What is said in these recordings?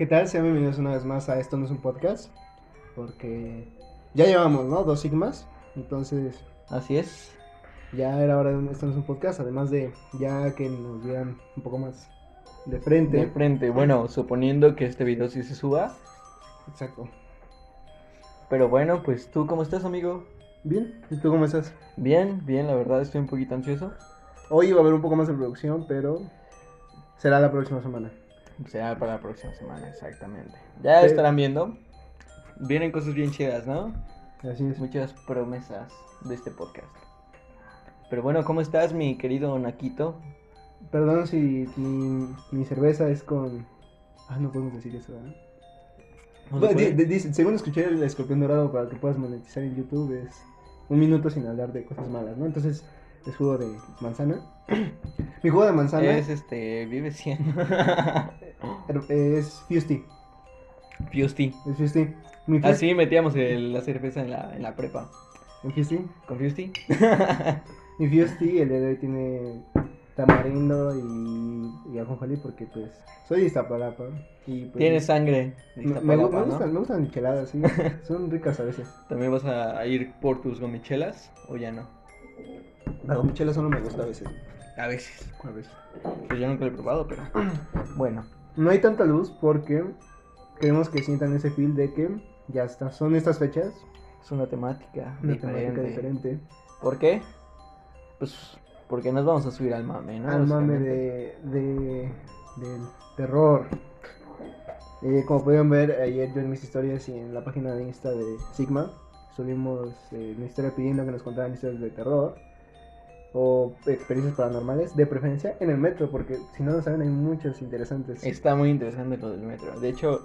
¿Qué tal? Sean bienvenidos una vez más a Esto no es un podcast. Porque ya llevamos, ¿no? Dos sigmas. Entonces, Así es. ya era hora de un Esto no es un podcast. Además de ya que nos vieran un poco más de frente. De frente. Bueno, suponiendo que este video sí se suba. Exacto. Pero bueno, pues tú, ¿cómo estás, amigo? Bien, ¿y tú cómo estás? Bien, bien, la verdad estoy un poquito ansioso. Hoy va a haber un poco más de producción, pero será la próxima semana. Será para la próxima semana, exactamente. Ya Sí. estarán viendo. Vienen cosas bien chidas, ¿no? Así es. Muchas promesas de este podcast. Pero bueno, ¿cómo estás, mi querido Naquito? Perdón si mi, mi cerveza es con... Ah, no podemos decir eso, ¿verdad? ¿No se Bueno, dice- según escuché el escorpión dorado para que puedas monetizar en YouTube es un minuto sin hablar de cosas malas, ¿no? Entonces es jugo de manzana. Mi jugo de manzana Es este, vive 100. es Fusty. Fusty. Es Fusty. Así metíamos el- la cerveza en la, en la prepa. ¿En Fusty? ¿Con Fusty? Mi Fusty el día de hoy tiene tamarindo y, y ajonjolí porque pues soy de Iztapalapa. Y, pues, Tienes sangre. de me, me gustan, me gustan micheladas, sí. Son ricas a veces. ¿También vas a ir por tus gomichelas o ya no? La gomichela solo me gusta a veces. A veces. A veces. Pues yo nunca lo he probado, pero. Bueno. No hay tanta luz porque queremos que sientan ese feel de que ya está. Son estas fechas, Es una temática una diferente. temática diferente. ¿Por qué? Pues porque nos vamos a subir al mame, ¿no? al mame de, de- del terror. Eh, como pudieron ver ayer yo en mis historias y en la página de Insta de Sigma, subimos eh, una historia pidiendo que nos contaran historias de terror o experiencias paranormales, de preferencia en el metro, porque si no lo saben hay muchas interesantes. Está muy interesante lo del metro. De hecho,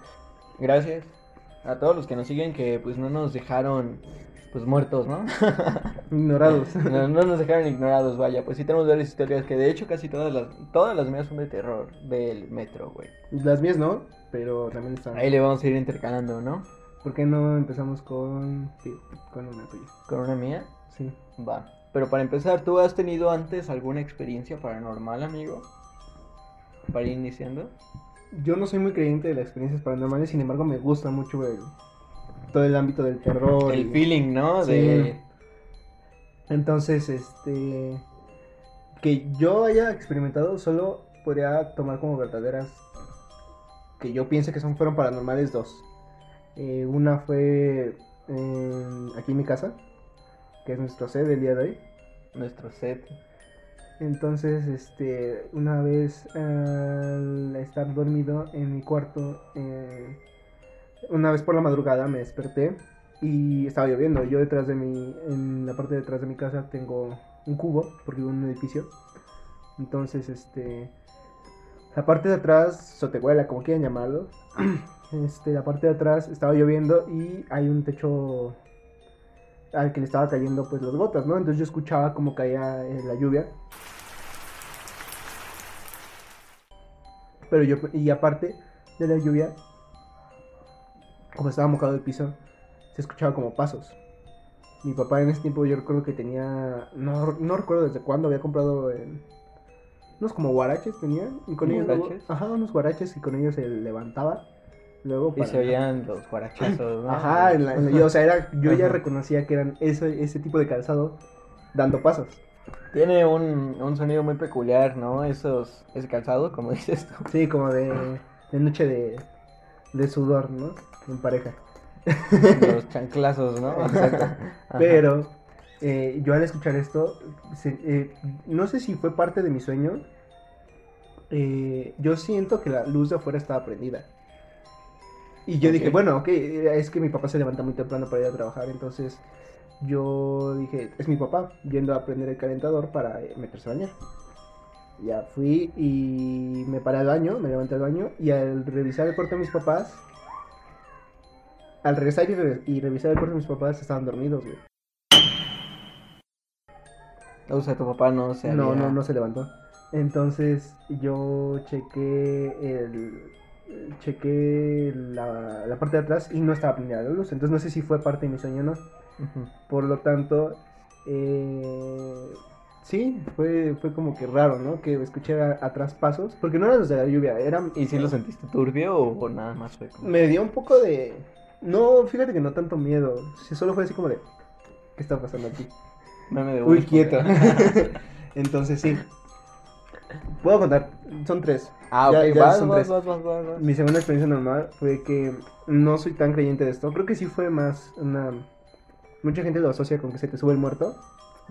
gracias a todos los que nos siguen que pues no nos dejaron pues muertos, ¿no? Ignorados. no, no nos dejaron ignorados, vaya. Pues sí tenemos varias historias que de hecho casi todas las todas las mías son de terror del metro, güey. Las mías no, pero también están. Ahí le vamos a ir intercalando, ¿no? ¿Por qué no empezamos con, con una tuya? Con una mía. Sí. Va. Pero para empezar, ¿tú has tenido antes alguna experiencia paranormal, amigo? Para ir iniciando. Yo no soy muy creyente de las experiencias paranormales, sin embargo me gusta mucho el, todo el ámbito del terror. El y- feeling, ¿no? Sí. De... Entonces, este, que yo haya experimentado solo podría tomar como verdaderas, que yo piense que son fueron paranormales dos. Eh, una fue aquí en mi casa, que es nuestro set del día de hoy. nuestro set. Entonces, este, una vez al estar dormido en mi cuarto, eh, una vez por la madrugada me desperté y estaba lloviendo. Yo detrás de mi, en la parte de atrás de mi casa tengo un cubo, porque vivo en un edificio. Entonces, este, la parte de atrás, sotehuela, como quieran llamarlo, este, la parte de atrás estaba lloviendo y hay un techo al que le estaba cayendo pues las gotas, ¿no? Entonces yo escuchaba cómo caía eh, la lluvia. Pero yo, y aparte de la lluvia, como estaba mojado el piso, se escuchaba como pasos. Mi papá en ese tiempo yo recuerdo que tenía, no, no recuerdo desde cuándo había comprado eh, unos como guaraches tenían y con ellos ajá, unos guaraches y con ellos se levantaba. Luego Y se oían los guarachazos, ¿no? Ajá, en la- en la- yo, o sea, era, yo ya reconocía que eran ese, ese tipo de calzado dando pasos. Tiene un, un sonido muy peculiar, ¿no? Esos, ese calzado, como dices tú. Sí, como de, de noche de, de sudor, ¿no? En pareja. Los chanclazos, ¿no? Exacto. Pero eh, yo al escuchar esto, se- eh, no sé si fue parte de mi sueño. eh, yo siento que la luz de afuera estaba prendida. Y yo dije, bueno, ok, eh, es que mi papá se levanta muy temprano para ir a trabajar, entonces yo dije, es mi papá yendo a prender el calentador para eh, meterse a bañar. Ya fui y me paré al baño, me levanté al baño y al revisar el cuarto de mis papás, al regresar y, re- y revisar el cuarto de mis papás estaban dormidos, güey. O sea, tu papá no se No, no, no se levantó. Entonces yo chequé el chequé la, la parte de atrás y no estaba prendida la luz. Entonces no sé si fue parte de mi sueño o no. Por lo tanto, eh, Sí, fue, fue como que raro, ¿no? Que escuché a- atrás pasos, porque no eran los de la lluvia, eran... ¿Y si lo sentiste turbio o, o nada más fue como... Me dio un poco de... No, fíjate que no tanto miedo, sí, solo fue así como de... ¿Qué está pasando aquí? Meme de Uy, quieto. Entonces sí. Puedo contar, son tres. ah, Ya- ok, ya vas, son vas, tres. vas. Mi segunda experiencia normal fue que no soy tan creyente de esto. Creo que sí fue más una... Mucha gente lo asocia con que se te sube el muerto.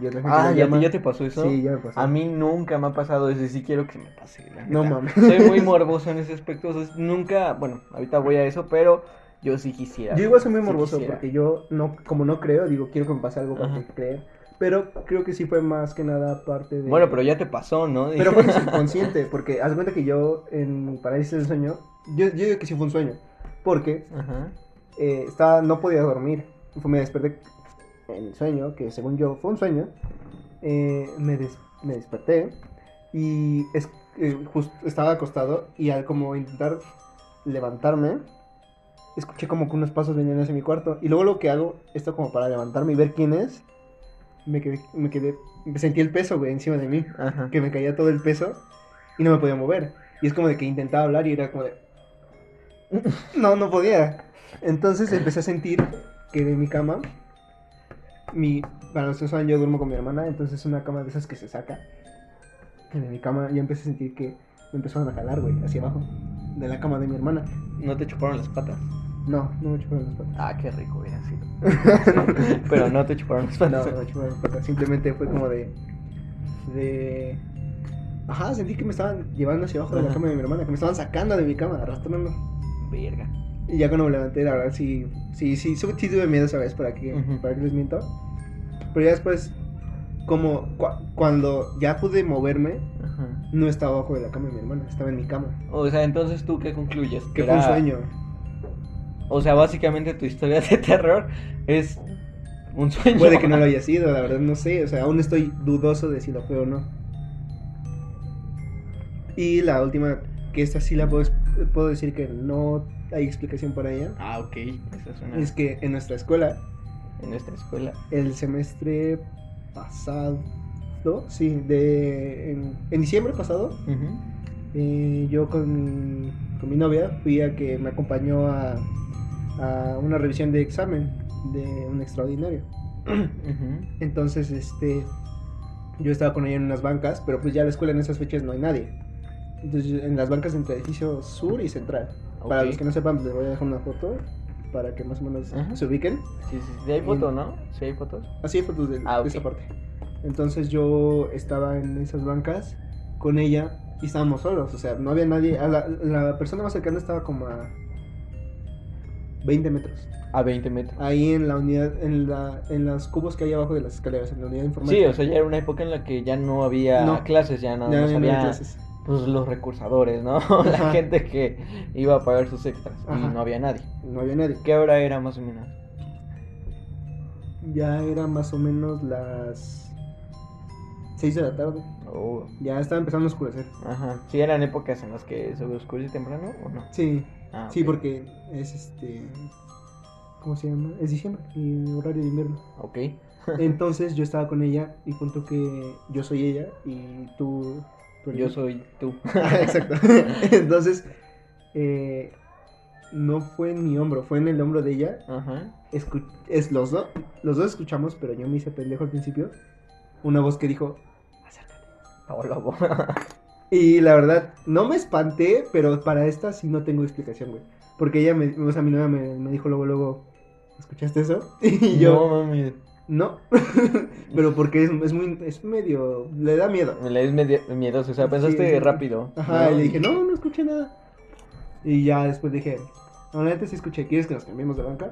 Y otra gente Ah, ¿ya, te, ¿ya te pasó eso? Sí, ya me pasó. A mí nunca me ha pasado eso y sí quiero que me pase. la No mames. Soy muy morboso en ese aspecto. o sea, nunca, bueno, ahorita voy a eso, pero yo sí quisiera. Yo igual soy muy morboso porque yo, no, como no creo, digo, quiero que me pase algo para creer. Pero creo que sí fue más que nada parte de... Bueno, pero ya te pasó, ¿no? Pero fue subconsciente, porque haz cuenta que yo en mi parálisis del sueño, yo, yo digo que sí fue un sueño, porque Ajá. eh, estaba, no podía dormir, me desperté en el sueño, que según yo fue un sueño, eh, me, des- me desperté y es, eh, jus- estaba acostado y al como intentar levantarme, escuché como que unos pasos venían hacia mi cuarto y luego lo que hago, esto como para levantarme y ver quién es, me quedé, me quedé, sentí el peso, güey, encima de mí Ajá. que me caía todo el peso y no me podía mover. Y es como de que intentaba hablar y era como de... No, no podía. Entonces empecé a sentir que de mi cama, mi... Para los que saben, yo duermo con mi hermana, entonces es una cama de esas que se saca. Y de mi cama yo empecé a sentir que me empezaron a jalar, güey, hacia abajo. De la cama de mi hermana. ¿No te chuparon las patas? No, no me chuparon las patas. Ah, qué rico hubiera sido. pero no te chuparon las No, patas. no me chuparon las patas. Simplemente fue como de... De... Ajá, sentí que me estaban llevando hacia abajo de la cama de mi hermana, que me estaban sacando de mi cama, arrastrando. Verga. Y ya cuando me levanté, la verdad, sí, sí, sí, sí, sí tuve miedo esa vez, ¿para para qué les miento? Pero ya después, como cua- cuando ya pude moverme, Ajá. no estaba abajo de la cama de mi hermana, estaba en mi cama. O sea, entonces tú qué concluyes? Que fue un sueño. O sea, básicamente tu historia de terror es un sueño. Puede que no lo haya sido, la verdad, no sé. O sea, aún estoy dudoso de si lo fue o no. Y la última, que esta sí la puedo, puedo decir que no hay explicación para ella, Ah, ok. Esa es una... es que en nuestra escuela, En nuestra escuela. el semestre pasado, sí, de, en, en diciembre pasado, eh, yo con mi, con mi novia fui a que me acompañó a, a una revisión de examen de un extraordinario. Entonces, este, yo estaba con ella en unas bancas, pero pues ya la escuela en esas fechas no hay nadie. Entonces, en las bancas entre edificio sur y central. Para Ok. los que no sepan, les voy a dejar una foto para que más o menos se ubiquen. Sí, sí, sí. Hay foto, ¿no? Sí, hay fotos. Así hay fotos de, Ah, de ok. esa parte. Entonces yo estaba en esas bancas con ella y estábamos solos, o sea, no había nadie. a la, la persona más cercana estaba como a 20 metros. A 20 metros. Ahí en la unidad, en la, en los cubos que hay abajo de las escaleras, en la unidad informática. Sí, o sea, ya era una época en la que ya no había No. clases, ya nada más no había había clases. pues los recursadores, ¿no? Ajá. La gente que iba a pagar sus extras Ajá. y no había nadie. No había nadie. ¿Qué hora era más o menos? Ya era más o menos las 6 de la tarde. Oh, Ya estaba empezando a oscurecer. ajá. ¿Sí eran épocas en las que se oscurece temprano o no? Sí, Ah, sí, porque es este. ¿Cómo se llama? Es diciembre y horario de invierno. Ok. Entonces yo estaba con ella y punto que yo soy ella y tú... Yo soy tú. Ah, Exacto. Entonces, eh, no fue en mi hombro, fue en el hombro de ella. Ajá. Escu- es los dos, los dos escuchamos, pero yo me hice pendejo al principio. Una voz que dijo, acércate. Lobo. Y la verdad, no me espanté, pero para esta sí no tengo explicación, güey. Porque ella, me, o sea, mi novia me, me dijo luego, luego, ¿escuchaste eso? Y yo, No, mami. no. pero porque es, es muy, es medio, le da miedo. Le es medio miedoso, o sea, pensaste Sí, rápido. Ajá, ¿no? y le dije, no, no escuché nada. Y ya después dije, no, la neta sí escuché, ¿quieres que nos cambiemos de banca?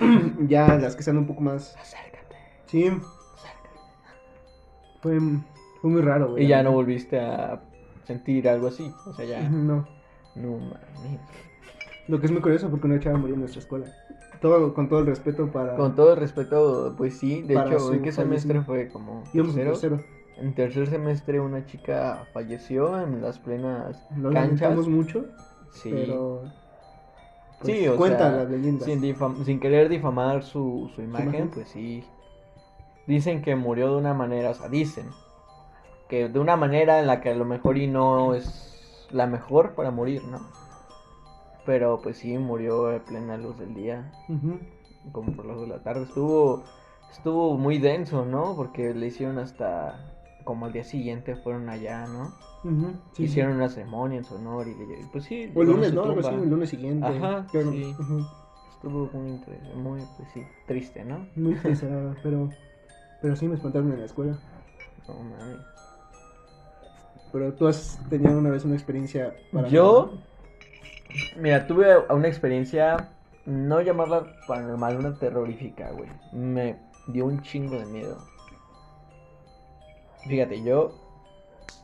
ya las que sean un poco más... Acércate, Sí, acércate. fue, fue muy raro, güey. Y ya no volviste a sentir algo así. O sea, ya. No. No mames. Lo que es muy curioso porque una chava murió en nuestra escuela. Todo, con todo el respeto para... Con todo el respeto, pues sí. De hecho, su ¿en qué semestre fue? Como Íbamos en tercero. tercero. En tercer semestre una chica falleció en las plenas Lo canchas. mucho, Sí. pero... pues, Sí, o cuentan sea, las leyendas. Sin, sin querer difamar su, su imagen, imagen. pues sí. Dicen que murió de una manera, o sea, dicen que de una manera en la que a lo mejor y no es la mejor para morir, ¿no? Pero pues sí, murió a plena luz del día, como por las de la tarde. Estuvo, estuvo muy denso, ¿no? Porque le hicieron hasta, como al día siguiente fueron allá, ¿no? Sí, sí. hicieron una ceremonia en su honor y le- pues sí. O el lunes, ¿no? Tumba. el lunes siguiente. Ajá, Claro, sí. Estuvo muy, muy, pues sí, triste, ¿no? Muy triste, pero, pero sí me espantaron en la escuela. No mames. Pero tú has tenido una vez una experiencia paranormal? Yo, mira, tuve una experiencia, no llamarla paranormal, una terrorífica, güey. Me dio un chingo de miedo. Fíjate, yo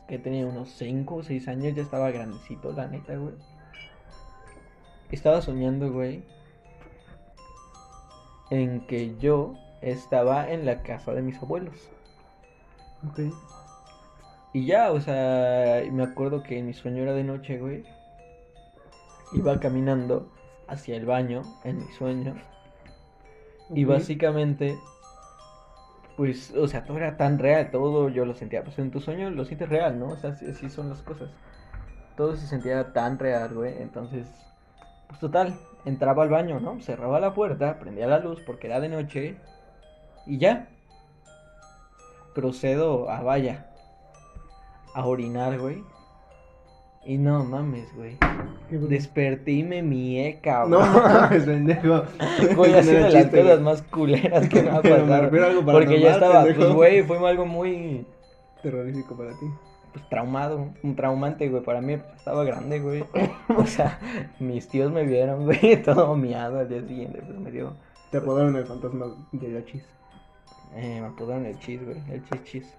que tenía unos 5 o 6 años, ya estaba grandecito, la neta, güey. Estaba soñando, güey, en que yo estaba en la casa de mis abuelos. Ok. Y ya, o sea, me acuerdo que mi sueño era de noche, güey. Iba caminando hacia el baño en mi sueño. Y básicamente, pues, o sea, todo era tan real, todo yo lo sentía. Pues en tu sueño lo sientes real, ¿no? O sea, así, así son las cosas. Todo se sentía tan real, güey. Entonces, pues total, entraba al baño, ¿no? Cerraba la puerta, prendía la luz porque era de noche. Y ya. Procedo a vaya. A orinar, güey. Y no mames, güey. Desperté y me mié, cabrón. No mames, pendejo. Güey, ha sido de las cosas más culeras que me ha pasado. Porque ya estaba, pendejo. pues, güey, fue algo muy Terrorífico para ti. pues, traumado, un traumante, güey. Para mí pues, estaba grande, güey. O sea, mis tíos me vieron, güey, todo miado al día siguiente. Pues me dio. Te apodaron el fantasma de la chis. Eh, me apodaron el chis, güey, el chis chis.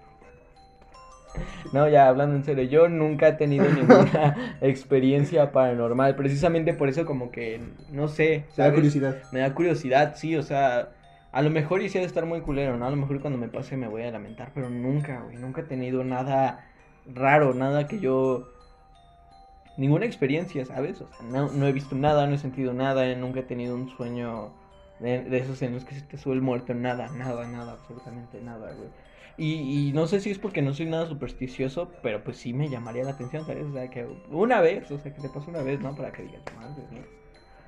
No, ya hablando en serio, yo nunca he tenido ninguna experiencia paranormal. Precisamente por eso, como que, no sé. Te da curiosidad. Me da curiosidad, sí, o sea, a lo mejor hice de estar muy culero, ¿no? A lo mejor cuando me pase me voy a lamentar, pero nunca, güey, nunca he tenido nada raro, nada que yo... Ninguna experiencia, ¿sabes? O sea, no, no he visto nada, no he sentido nada, nunca he tenido un sueño de, de esos en los que se te sube el muerto, nada, nada, nada, absolutamente nada, güey. Y, y no sé si es porque no soy nada supersticioso, pero pues sí me llamaría la atención, ¿sabes? O sea, que una vez, o sea, que te pase una vez, ¿no? Para que digas, madre, ¿no?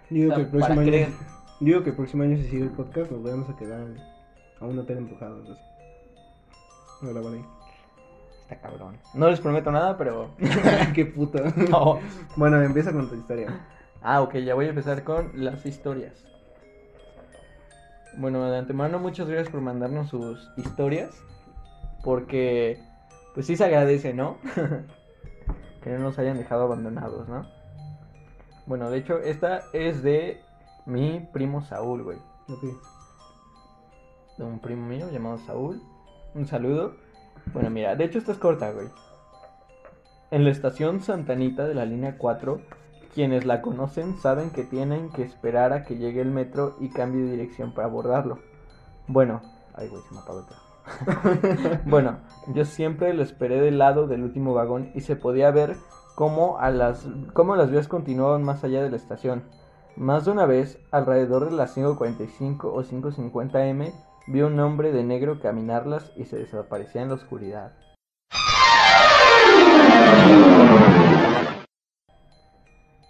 Digo O sea, que el próximo año. creer. Digo que el próximo año, si sigue el podcast, nos vamos a quedar a un hotel empujado. algo así. A grabar ahí. Está cabrón. No les prometo nada, pero. Qué puta. no. Bueno, empieza con tu historia. Ah, ok, ya voy a empezar con las historias. Bueno, de antemano, muchas gracias por mandarnos sus historias. Porque, pues sí se agradece, ¿no? que no nos hayan dejado abandonados, ¿no? Bueno, de hecho, esta es de mi primo Saúl, güey. De un primo mío llamado Saúl. Un saludo. Bueno, mira, de hecho esta es corta, güey. En la estación Santanita de la línea 4, quienes la conocen saben que tienen que esperar a que llegue el metro y cambie de dirección para abordarlo. Bueno, ay, güey, se me apagó bueno, yo siempre lo esperé del lado del último vagón y se podía ver cómo, a las, cómo las vías continuaban más allá de la estación. Más de una vez, alrededor de las 5.45 o 5.50 m, vi un hombre de negro caminarlas y se desaparecía en la oscuridad.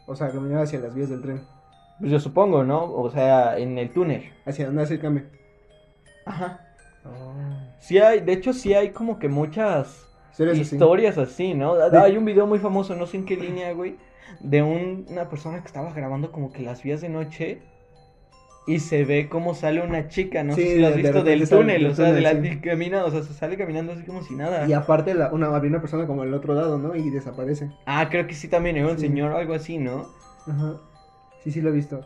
O sea, caminar hacia las vías del tren. Pues yo supongo, ¿no? O sea, en el túnel. Hacia donde hace el cambio. Ajá. Sí hay, de hecho sí hay como que muchas así. historias así, ¿no? De- Hay un video muy famoso, no sé en qué línea, güey, de un- una persona que estaba grabando como que las vías de noche y se ve cómo sale una chica, no Sí, sé si lo has de- de visto del sale túnel, o sea, de la sí. camina, o sea, se sale caminando así como si nada. Y aparte, la, una, había una persona como al otro lado, ¿no? Y desaparece. Ah, creo que sí también era un Sí. señor o algo así, ¿no? Ajá. Sí, sí lo he visto.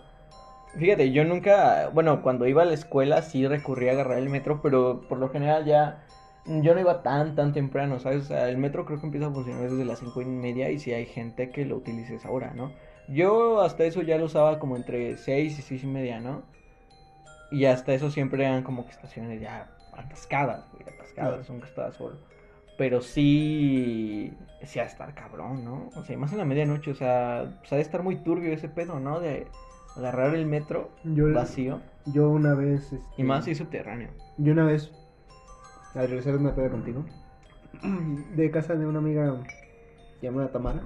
Fíjate, yo nunca, bueno, cuando iba a la escuela sí recurría a agarrar el metro, pero por lo general ya yo no iba tan, tan temprano, ¿sabes? O sea, el metro creo que empieza a funcionar desde las cinco y media y si hay gente que lo utilice a esa hora, ¿no? Yo hasta eso ya lo usaba como entre seis y seis y media, ¿no? Y hasta eso siempre eran como que estaciones ya atascadas, güey, atascadas, Claro. nunca estaba solo. Pero sí, sí de estar cabrón, ¿no? O sea, más en la medianoche, o sea, pues ha de estar muy turbio ese pedo, ¿no? De agarrar el metro Yo, vacío yo una vez. Este, y más si subterráneo. Yo una vez, al regresar de una peda contigo, de casa de una amiga llamada Tamara.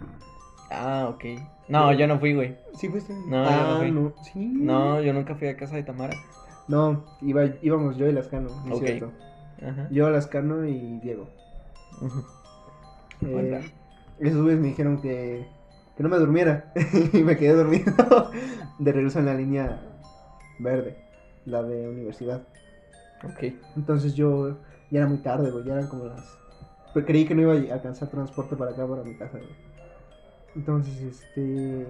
Ah, ok. No, yo no fui, güey. ¿Sí fuiste? No, yo no ah, fui. no. Sí. No, yo nunca fui a casa de Tamara. No, iba, íbamos yo y Lascano, es cierto. Ajá. Yo, Lascano y Diego. Eh, esos güeyes me dijeron que, que no me durmiera. y me quedé dormido. de regreso en la línea verde, la de universidad. Ok. Entonces yo ya era muy tarde, güey. Ya eran como las. Pero creí que no iba a alcanzar transporte para acá, para mi casa, güey. Entonces, este.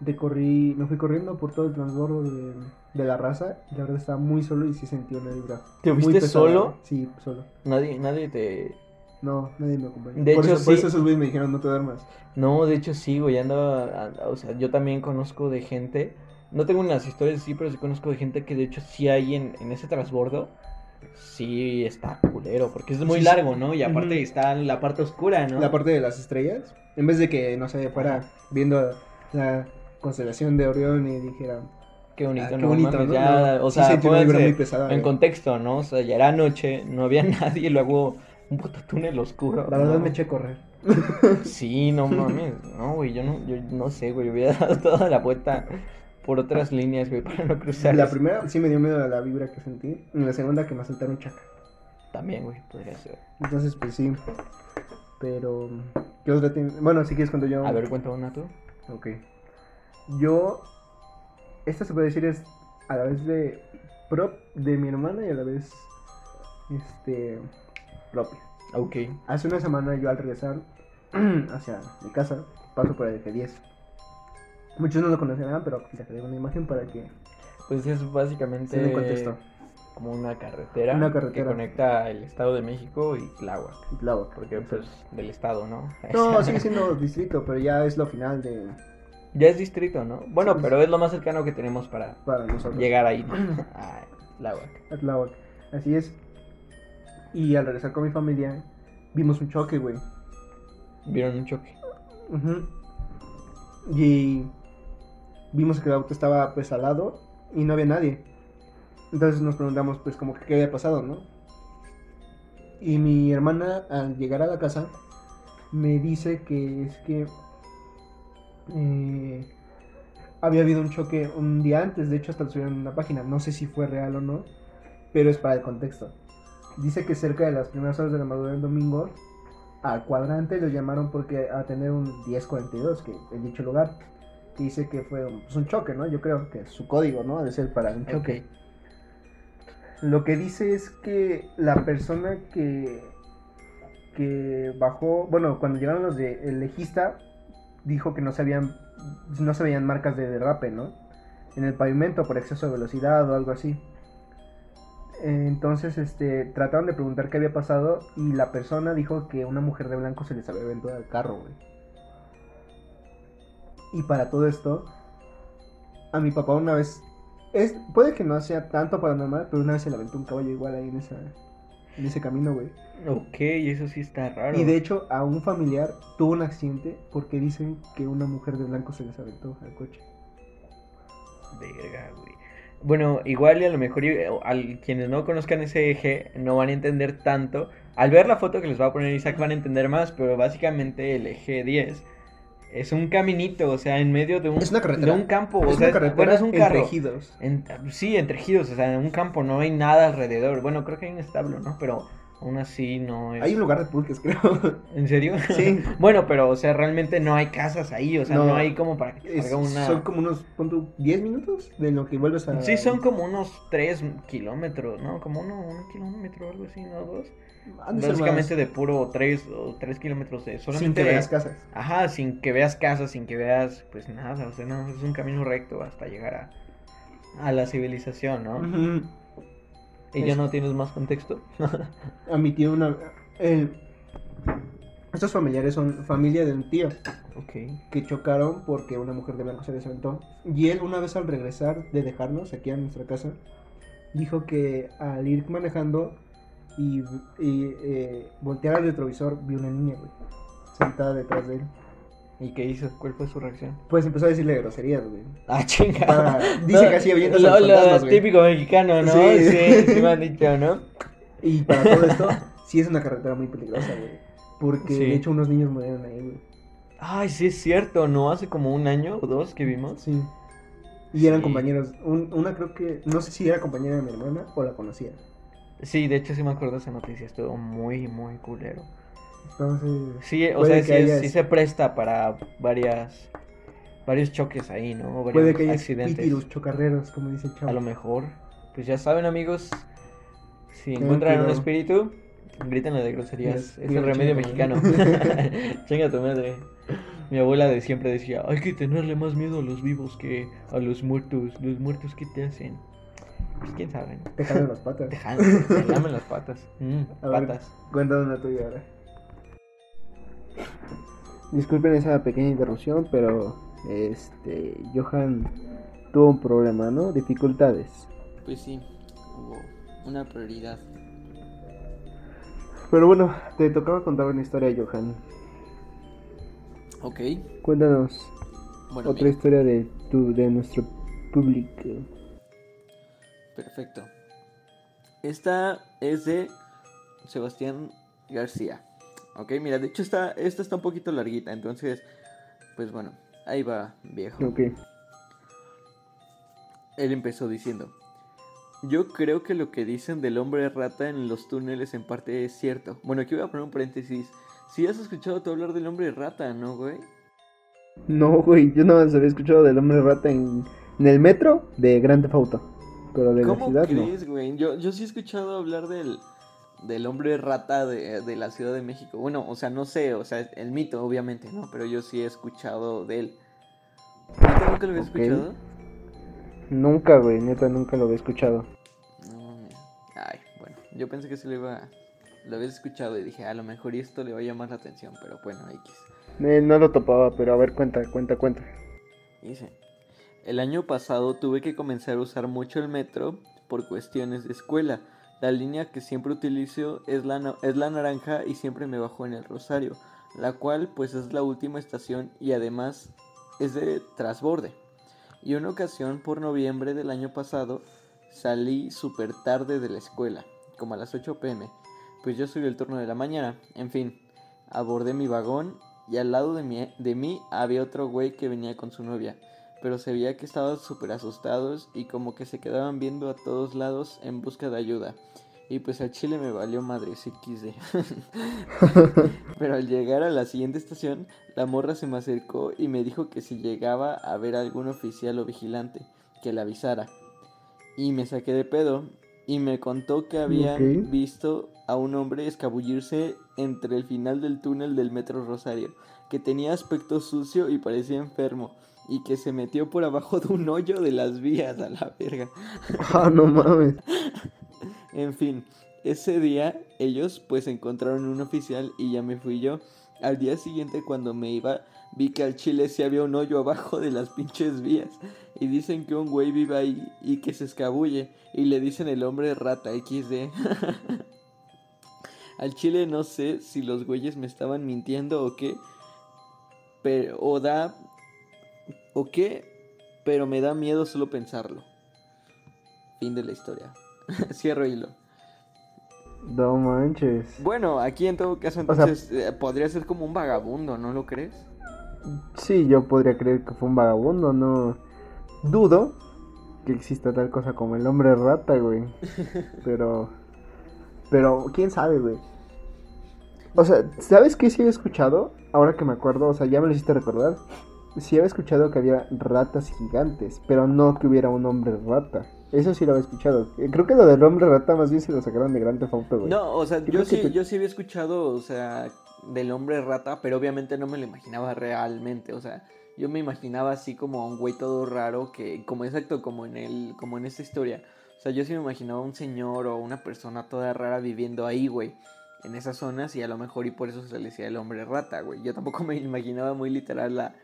Recorrí. Me fui corriendo por todo el transbordo de, de la raza. Y la verdad estaba muy solo y sí sentí una vibra. ¿Te fuiste solo? Sí, solo. Nadie, nadie te. No, nadie me acompañó. De por hecho, eso, por sí. eso esos güeyes me dijeron no te duermas. No, de hecho sí, güey, andaba, and- o sea, yo también conozco de gente, no tengo unas historias así, pero sí conozco de gente que de hecho sí hay en, en ese transbordo, sí está culero, porque es muy Sí, largo, ¿no? Y aparte Ujú. está en la parte oscura, ¿no? La parte de las estrellas. En vez de que, no sé, fuera viendo la constelación de Orión y dijera. Qué bonito, ah, qué no bonito, mames, ¿no? ya, o sí sea, muy pesada, en güey. contexto, ¿no? O sea, ya era noche, no había nadie, luego un puto túnel oscuro. La verdad ¿no? me eché a correr. Sí, no mames, no, güey, yo no, yo no sé, güey, hubiera dado toda la vuelta por otras líneas, güey, para no cruzar. La primera sí me dio miedo de la vibra que sentí. Y la segunda que me asaltaron chaca. También, güey, podría ser. Entonces, pues sí. Pero. ¿Qué otra tiene? Bueno, si quieres cuando yo. A ver, cuenta una tú. Ok. Yo. Esta se puede decir es a la vez de. Prop de mi hermana y a la vez. Este. Propia. Ok. Hace una semana yo al regresar hacia mi casa, paso por el G10. Muchos no lo conocerán, pero les traigo una imagen para que Pues es básicamente den contexto. como una carretera, Una carretera. que conecta el Estado de México y Tláhuac. Y Tláhuac. Porque pues del Estado, ¿no? No, sigue siendo distrito, pero ya es lo final de Ya es distrito, ¿no? Bueno, Sí. pero es lo más cercano que tenemos para para nosotros. llegar ahí, ¿no? a Tláhuac. a Tláhuac. Así es. Y al regresar con mi familia, vimos un choque, güey. Vieron un choque. Ujú. Y vimos que el auto estaba pues al lado y no había nadie. Entonces nos preguntamos pues como que qué había pasado, ¿no? Y mi hermana al llegar a la casa me dice que es que eh, había habido un choque un día antes, de hecho hasta lo subieron en la página, no sé si fue real o no, pero es para el contexto. Dice que cerca de las primeras horas de la madrugada del domingo al cuadrante lo llamaron porque a tener un 1042 que en dicho lugar dice que fue un, pues, un choque, ¿no? Yo creo que es su código, ¿no? De ser para un choque. Lo que dice es que la persona que que bajó, bueno, cuando llegaron los de el legista dijo que no se habían no se veían marcas de derrape, ¿no? En el pavimento por exceso de velocidad o algo así. Entonces, este, trataron de preguntar qué había pasado y la persona dijo que una mujer de blanco se les había aventado al carro, güey. Y para todo esto, a mi papá una vez, es, puede que no sea tanto paranormal, pero una vez se le aventó un caballo igual ahí en, esa, en ese camino, güey. Ok, eso sí está raro. Y de hecho, a un familiar tuvo un accidente porque dicen que una mujer de blanco se les aventó al coche. Verga, güey. Bueno, igual y a lo mejor eh, al, quienes no conozcan ese eje no van a entender tanto. Al ver la foto que les va a poner Isaac van a entender más, pero básicamente el eje 10 es un caminito, o sea, en medio de un, Es una carretera. de un campo. o es sea, una carretera bueno, es un entre carro. ejidos. En- sí, entre ejidos, o sea, en un campo no hay nada alrededor. Bueno, creo que hay un establo, ¿no? Pero aún así no es... Hay un lugar de pulques, creo. ¿En serio? Sí. bueno, pero, o sea, realmente no hay casas ahí, o sea, no, No. hay como para que salga una... Son como unos, tú, 10 minutos de lo que vuelves a... Sí, son como unos 3 kilómetros, ¿no? Como uno, un kilómetro o algo así, ¿no? Dos. Básicamente de puro 3 o 3 kilómetros de Sin solamente... que veas casas. Ajá, sin que veas casas, sin que veas, pues nada, o sea, no, es un camino recto hasta llegar a, a la civilización, ¿no? ¿Y ya no tienes más contexto? A mi tío una... el- Estos familiares son familia de un tío ok. que chocaron porque una mujer de blanco se les aventó. Y él una vez al regresar de dejarnos aquí a nuestra casa, dijo que al ir manejando y, y, eh, voltear al retrovisor vio una niña, güey, sentada detrás de él. ¿Y qué hizo? ¿Cuál fue su reacción? Pues empezó a decirle groserías, güey. Ah, chinga. Para- dice que así avientas lo, fantasmas, güey. típico mexicano, ¿no? Sí. Sí, sí me han dicho, ¿no? Y para todo esto, sí es una carretera muy peligrosa, güey. Porque Sí. de hecho unos niños murieron ahí, güey. Ay, sí es cierto, ¿no? Hace como un año o dos que vimos. Sí. Y eran Sí. compañeros. Un- una creo que, no sé si era compañera de mi hermana o la conocía. Sí, de hecho sí me acuerdo de esa noticia, estuvo muy, muy culero. Entonces, Sí, o sea, sí, es- haya- sí se presta para varias, varios choques ahí, ¿no? Varios puede que haya accidentes. pítiros chocarreros, como dice chavo. A lo mejor. Pues ya saben, amigos, si encuentran un espíritu, grítenle de groserías. Yes, es el remedio mexicano. Chinga tu madre. Mi abuela de siempre decía, hay que tenerle más miedo a los vivos que a los muertos. Los muertos, ¿qué te hacen? Pues quién sabe, ¿no? Te jalan las patas. Te jalan, te lamen las patas. Mm, A ver. patas. Cuéntame una tuya ahora. Disculpen esa pequeña interrupción, pero este Johan tuvo un problema, ¿no? Dificultades. Pues sí, hubo una prioridad. Pero bueno, te tocaba contar una historia, Johan. Ok, Cuéntanos bueno, otra mira, historia de tu de nuestro público. Perfecto. Esta es de Sebastián García. Ok, mira, de hecho esta, esta está un poquito larguita, entonces, pues bueno, ahí va, viejo. Ok. Él empezó diciendo, yo creo que lo que dicen del hombre rata en los túneles en parte es cierto. Bueno, aquí voy a poner un paréntesis. Si has escuchado tú hablar del hombre rata, ¿no, güey? No, güey, yo nada más había escuchado del hombre rata en, en el metro de Grand Theft Auto. Pero de la ¿Cómo ciudad crees, güey? Yo, yo sí he escuchado hablar del, del hombre rata de, de la Ciudad de México. Bueno, o sea, no sé, o sea, el mito, obviamente, ¿no? Pero yo sí he escuchado de él. ¿Neta nunca lo había escuchado? Nunca, güey, neta, nunca lo había escuchado. No. Ay, bueno, yo pensé que se lo iba... Lo habías escuchado y dije, a lo mejor esto le va a llamar la atención, pero bueno, X. Eh, no lo topaba, pero a ver, cuenta, cuenta, cuenta. Dice, el año pasado tuve que comenzar a usar mucho el metro por cuestiones de escuela. La línea que siempre utilizo es la, es la naranja y siempre me bajo en el Rosario, la cual pues es la última estación y además es de transborde. Y una ocasión por noviembre del año pasado salí súper tarde de la escuela, como a las 8 pm, pues yo soy del turno de la mañana. En fin, abordé mi vagón y al lado de mí, de mí había otro güey que venía con su novia, pero se veía que estaban súper asustados y como que se quedaban viendo a todos lados en busca de ayuda. Y pues al chile me valió madre, XD. pero al llegar a la siguiente estación, la morra se me acercó y me dijo que si llegaba a ver a algún oficial o vigilante, que le avisara. Y me saqué de pedo y me contó que habían Ok. visto a un hombre escabullirse entre el final del túnel del metro Rosario, que tenía aspecto sucio y parecía enfermo, y que se metió por abajo de un hoyo de las vías a la verga. Ah, no mames. En fin, ese día ellos pues encontraron un oficial y ya me fui yo. Al día siguiente cuando me iba vi que al chile sí había un hoyo abajo de las pinches vías. Y dicen que un güey vive ahí y que se escabulle. Y le dicen el hombre rata XD. al chile no sé si los güeyes me estaban mintiendo o qué. Pero, o da... O qué. Pero me da miedo solo pensarlo. Fin de la historia. Cierro hilo. No manches. Bueno, aquí en todo caso O sea- entonces eh, podría ser como un vagabundo, ¿no lo crees? Sí, yo podría creer que fue un vagabundo, no dudo que exista tal cosa como el hombre rata, güey. Pero, pero, quién sabe, güey. O sea, ¿sabes qué sí había escuchado? Ahora que me acuerdo, o sea, ya me lo hiciste recordar. Sí había escuchado que había ratas gigantes, pero no que hubiera un hombre rata. Eso sí lo había escuchado. Eh, Creo que lo del hombre rata más bien se lo sacaron de Grand Theft Auto, güey. No, o sea, Yo sí, te- yo sí había escuchado, o sea, del hombre rata, pero obviamente no me lo imaginaba realmente, o sea, yo me imaginaba así como a un güey todo raro que, como exacto, como en el, como en esta historia. O sea, yo sí me imaginaba un señor o una persona toda rara viviendo ahí, güey, en esas zonas y a lo mejor y por eso se le decía el hombre rata, güey. Yo tampoco me imaginaba muy literal a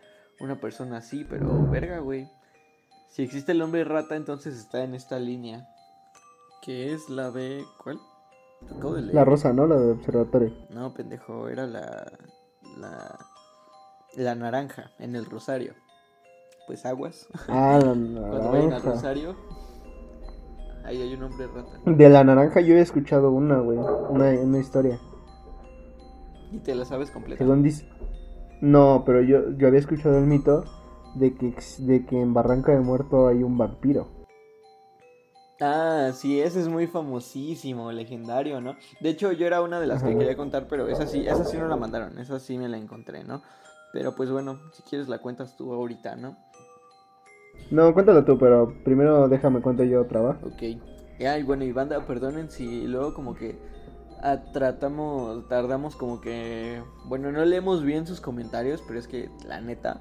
una persona así, pero verga, güey. Si existe el hombre rata, entonces está en esta línea. Que es la B. ¿Cuál? Acabo de leer. La rosa, ¿no? La de observatorio. No, pendejo, era la. La. La naranja en el rosario. Pues aguas. Ah, la Cuando vayan al naranja. rosario. Ahí ahí hay un hombre rata. De la naranja yo he escuchado una, güey. Una, una historia. ¿Y te la sabes completa? Según dice. No, pero yo, yo había escuchado el mito de que, de que en Barranca de Muerto hay un vampiro. Ah, sí, ese es muy famosísimo, legendario, ¿no? De hecho, yo era una de las que quería contar, pero esa sí, esa sí no la mandaron, esa sí me la encontré, ¿no? Pero pues bueno, si quieres la cuentas tú ahorita, ¿no? No, cuéntalo tú, pero primero déjame cuento yo otra, ¿va? Ok. Ay, bueno, y banda, perdonen si luego como que tratamos, tardamos como que, bueno, no leemos bien sus comentarios, pero es que la neta,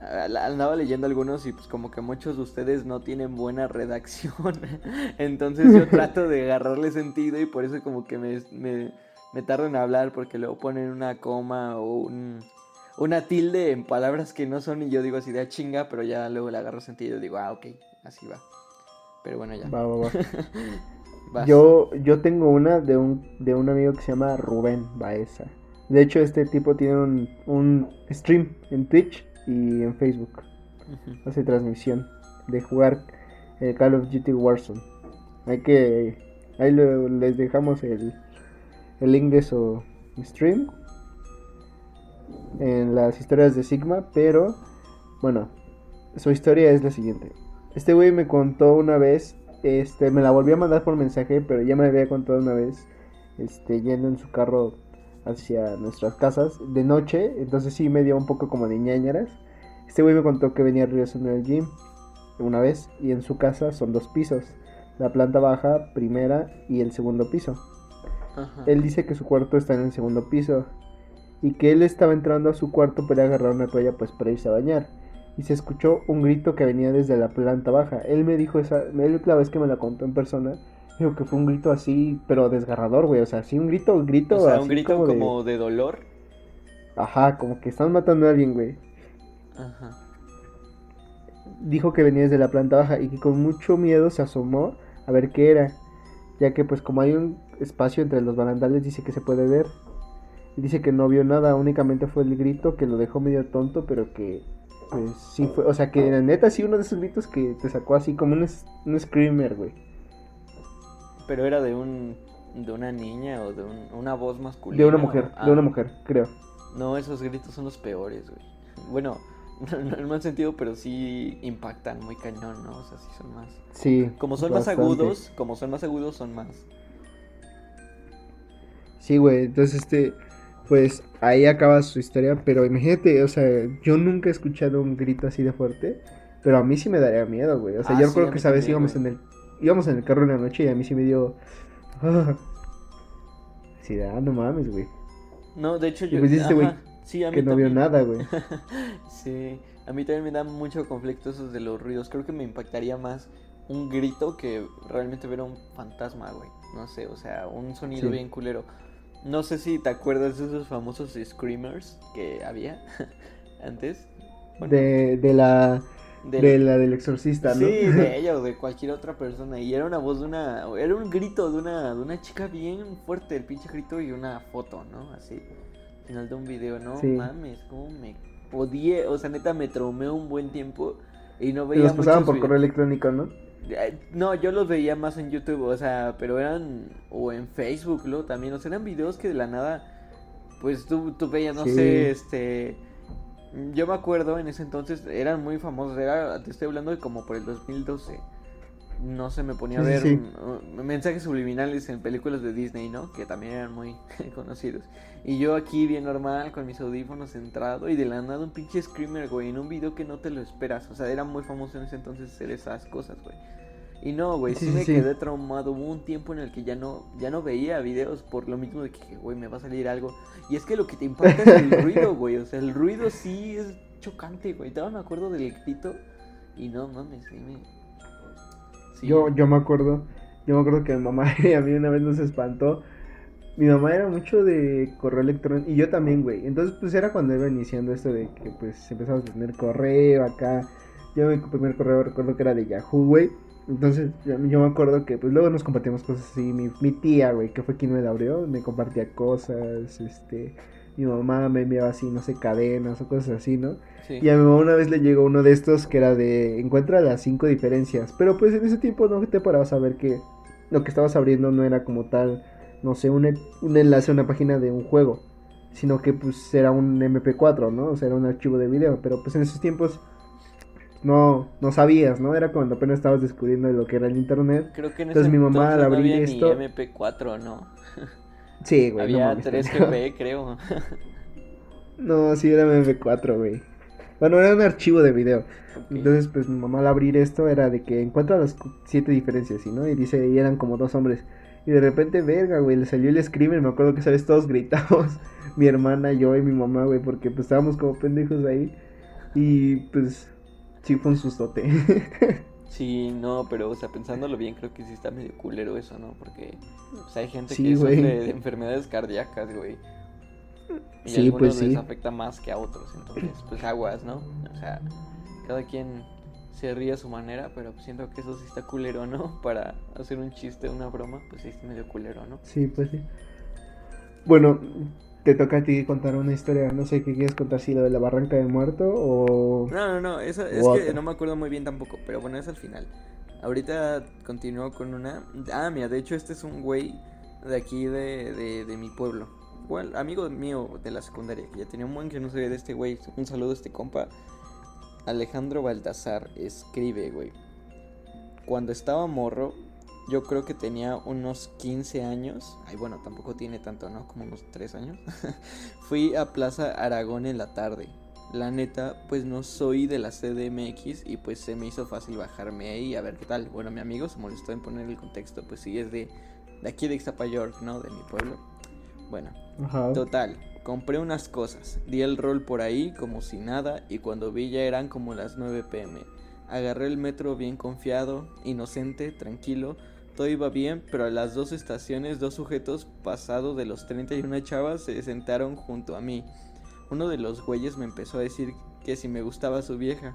andaba leyendo algunos y pues como que muchos de ustedes no tienen buena redacción, entonces yo trato de agarrarle sentido y por eso como que me, me, me tardo en hablar porque luego ponen una coma o un... Una tilde en palabras que no son y yo digo así de "Ah, chinga, pero ya luego le agarro sentido y digo, ah, ok, así va. Pero bueno, ya. Va, va, va. Vas. Yo, yo tengo una de un, de un amigo que se llama Rubén Baeza. De hecho, este tipo tiene un, un stream en Twitch y en Facebook. Hace transmisión de jugar el Call of Duty Warzone. Hay que. Ahí lo- les dejamos el, el link de su stream en las historias de Sigma. Pero, bueno, su historia es la siguiente. Este güey me contó una vez, este, me la volvió a mandar por mensaje, pero ya me había contado una vez, este, yendo en su carro hacia nuestras casas de noche, entonces sí me dio un poco como de ñañaras. Este güey me contó que venía regresando del gym una vez y en su casa son dos pisos, la planta baja, primera y el segundo piso. Ajá. Él dice que su cuarto está en el segundo piso y que él estaba entrando a su cuarto para agarrar una toalla pues para irse a bañar y se escuchó un grito que venía desde la planta baja. Él me dijo esa, él la vez que me la contó en persona, dijo que fue un grito así, pero desgarrador, güey, o sea, sí un grito, grito, O sea, así un grito como, como, de, de... dolor. ajá, como que están matando a alguien, güey. Ajá. Dijo que venía desde la planta baja y que con mucho miedo se asomó a ver qué era, ya que pues como hay un espacio entre los barandales dice que se puede ver. Y dice que no vio nada, únicamente fue el grito que lo dejó medio tonto, pero que pues sí fue, o sea que la neta sí uno de esos gritos que te sacó así como un, un screamer, güey. Pero era de un de una niña o de un- una voz masculina. De una mujer, ah, de una mujer, creo. No, esos gritos son los peores, güey. Bueno, no en mal sentido, pero sí impactan muy cañón, ¿no? O sea, sí son más. Sí. Como son más agudos, como son más agudos, son más. Sí, güey, entonces este, pues ahí acaba su historia, pero imagínate, o sea, yo nunca he escuchado un grito así de fuerte, pero a mí sí me daría miedo, güey, o sea, Ah, yo sí, recuerdo a que esa vez íbamos en el, íbamos en el carro en la noche y a mí sí me dio, ah, sí, ah, no mames, güey, No, de hecho Y yo. pues dice este güey sí, a mí que no vio nada, güey, Sí, a mí también me da mucho conflicto esos de los ruidos. Creo que me impactaría más un grito que realmente ver a un fantasma, güey. No sé, o sea, un sonido Sí. bien culero. No sé si te acuerdas de esos famosos screamers que había antes. Bueno, de, de la, del- de la del exorcista, ¿no? Sí, de ella o de cualquier otra persona. Y era una voz de una. Era un grito de una, de una chica bien fuerte, el pinche grito y una foto, ¿no? Así. Al final de un video, no Sí. mames, ¿cómo me podía? O sea, neta, me traumé un buen tiempo y no Y veía los pasaban por correo electrónico, ¿no? Eh, No, yo los veía más en YouTube, o sea, pero eran. O en Facebook, luego también. O sea, eran videos que de la nada. Pues tú, tú veías, no Sí. sé, este. Yo me acuerdo en ese entonces, eran muy famosos. Era, te estoy hablando de como por el 2012. No se me ponía a ver sí, mm, mensajes subliminales en películas de Disney, ¿no? Que también eran muy conocidos. Y yo aquí bien normal, con mis audífonos centrado, y de la nada un pinche screamer, güey, en un video que no te lo esperas. O sea, era muy famoso en ese entonces hacer esas cosas, güey. Y no, güey, sí, me sí. quedé traumado. Hubo un tiempo en el que ya no, ya no veía videos por lo mismo de que, güey, me va a salir algo. Y es que lo que te impacta es el ruido, güey. O sea, el ruido sí es chocante, güey. Todavía me acuerdo del grito. Y no mames, sí me. Yo, yo me acuerdo, yo me acuerdo que mi mamá a mí una vez nos espantó. Mi mamá era mucho de correo electrónico y yo también, güey. Entonces, pues era cuando iba iniciando esto de que pues empezamos a tener correo acá. Yo mi primer correo recuerdo que era de Yahoo, güey. Entonces, yo, yo me acuerdo que pues luego nos compartíamos cosas así. Mi, mi tía, güey, que fue quien me la abrió, me compartía cosas, este, mi mamá me enviaba así, no sé, cadenas o cosas así, ¿no? Y a mi mamá una vez le llegó uno de estos que era de encuentra las cinco diferencias. Pero pues en ese tiempo no te parabas a ver que lo que estabas abriendo no era como tal, no sé, un, un enlace a una página de un juego. Sino que pues era un MP4, ¿no? O sea, era un archivo de video. Pero pues en esos tiempos no, no sabías, ¿no? Era cuando apenas estabas descubriendo lo que era el internet. Creo que en ese entonces mi mamá al abrir no esto. Ni MP4, ¿no? Sí, güey. Había 3 GB, creo. no, sí era MP4, güey. Bueno, era un archivo de video. Entonces, pues mi mamá al abrir esto era de que encuentra las siete diferencias, ¿no? Y dice, y eran como dos hombres. Y de repente, verga, güey, le salió el screamer. Me acuerdo que, ¿sabes? Todos gritamos. mi hermana, yo y mi mamá, güey, porque pues estábamos como pendejos ahí. Y pues, sí fue un sustote. sí, no, pero, o sea, pensándolo bien, creo que sí está medio culero eso, ¿no? Porque, o sea, hay gente que sufre de enfermedades cardíacas, güey. Y sí, a algunos pues les afecta más que a otros, entonces, pues aguas, ¿no? O sea, cada quien se ríe a su manera, pero siento que eso sí está culero, ¿no? Para hacer un chiste, una broma, pues sí está medio culero, ¿no? Sí, pues sí. Bueno, te toca a ti contar una historia, no sé qué quieres contar, si lo de la barranca del muerto o... No, no, no, eso, es que no me acuerdo muy bien tampoco, pero bueno, es al final. Ahorita continúo con una... Ah, mira, de hecho este es un güey de aquí de, de, de mi pueblo amigo mío de la secundaria, que ya tenía un buen que no sabía de este güey. Un saludo a este compa. Alejandro Baltazar escribe, güey. Cuando estaba morro, yo creo que tenía unos 15 años. Ay, bueno, tampoco tiene tanto, ¿no? Como unos 3 años. Fui a Plaza Aragón en la tarde. La neta, pues no soy de la CDMX y pues se me hizo fácil bajarme ahí a ver qué tal. Bueno, mi amigo se molestó en poner el contexto, pues sí es de, de aquí de York, ¿no? De mi pueblo. Bueno, total, compré unas cosas, di el rol por ahí como si nada y cuando vi ya eran como las 9 pm. Agarré el metro bien confiado, inocente, tranquilo, todo iba bien, pero a las dos estaciones dos sujetos pasados de los 31 chavas se sentaron junto a mí. Uno de los güeyes me empezó a decir que si me gustaba su vieja,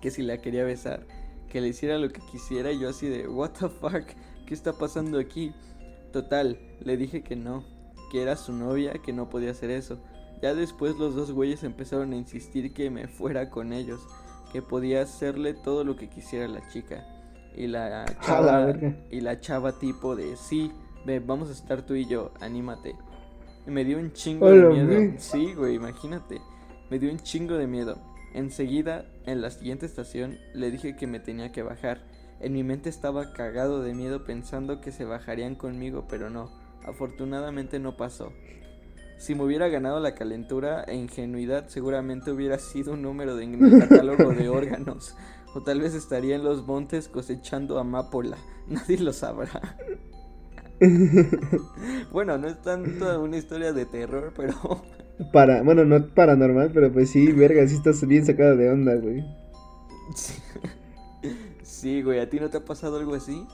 que si la quería besar, que le hiciera lo que quisiera y yo así de, what the fuck, ¿qué está pasando aquí? Total, le dije que no, que era su novia, que no podía hacer eso. Ya después los dos güeyes empezaron a insistir que me fuera con ellos, que podía hacerle todo lo que quisiera la chica. Y la chava, y la chava tipo de, sí, ve, vamos a estar tú y yo, anímate. Y me dio un chingo de miedo. Sí, güey, imagínate. Me dio un chingo de miedo. Enseguida, en la siguiente estación, le dije que me tenía que bajar. En mi mente estaba cagado de miedo pensando que se bajarían conmigo, pero no. Afortunadamente no pasó. Si me hubiera ganado la calentura e ingenuidad, seguramente hubiera sido un número de, en el catálogo de órganos. O tal vez estaría en los montes cosechando amapola. Nadie lo sabrá. bueno, no es tanto una historia de terror, pero. Para, bueno, no paranormal, pero pues sí, verga, sí estás bien sacado de onda, güey. Sí, güey, ¿a ti no te ha pasado algo así?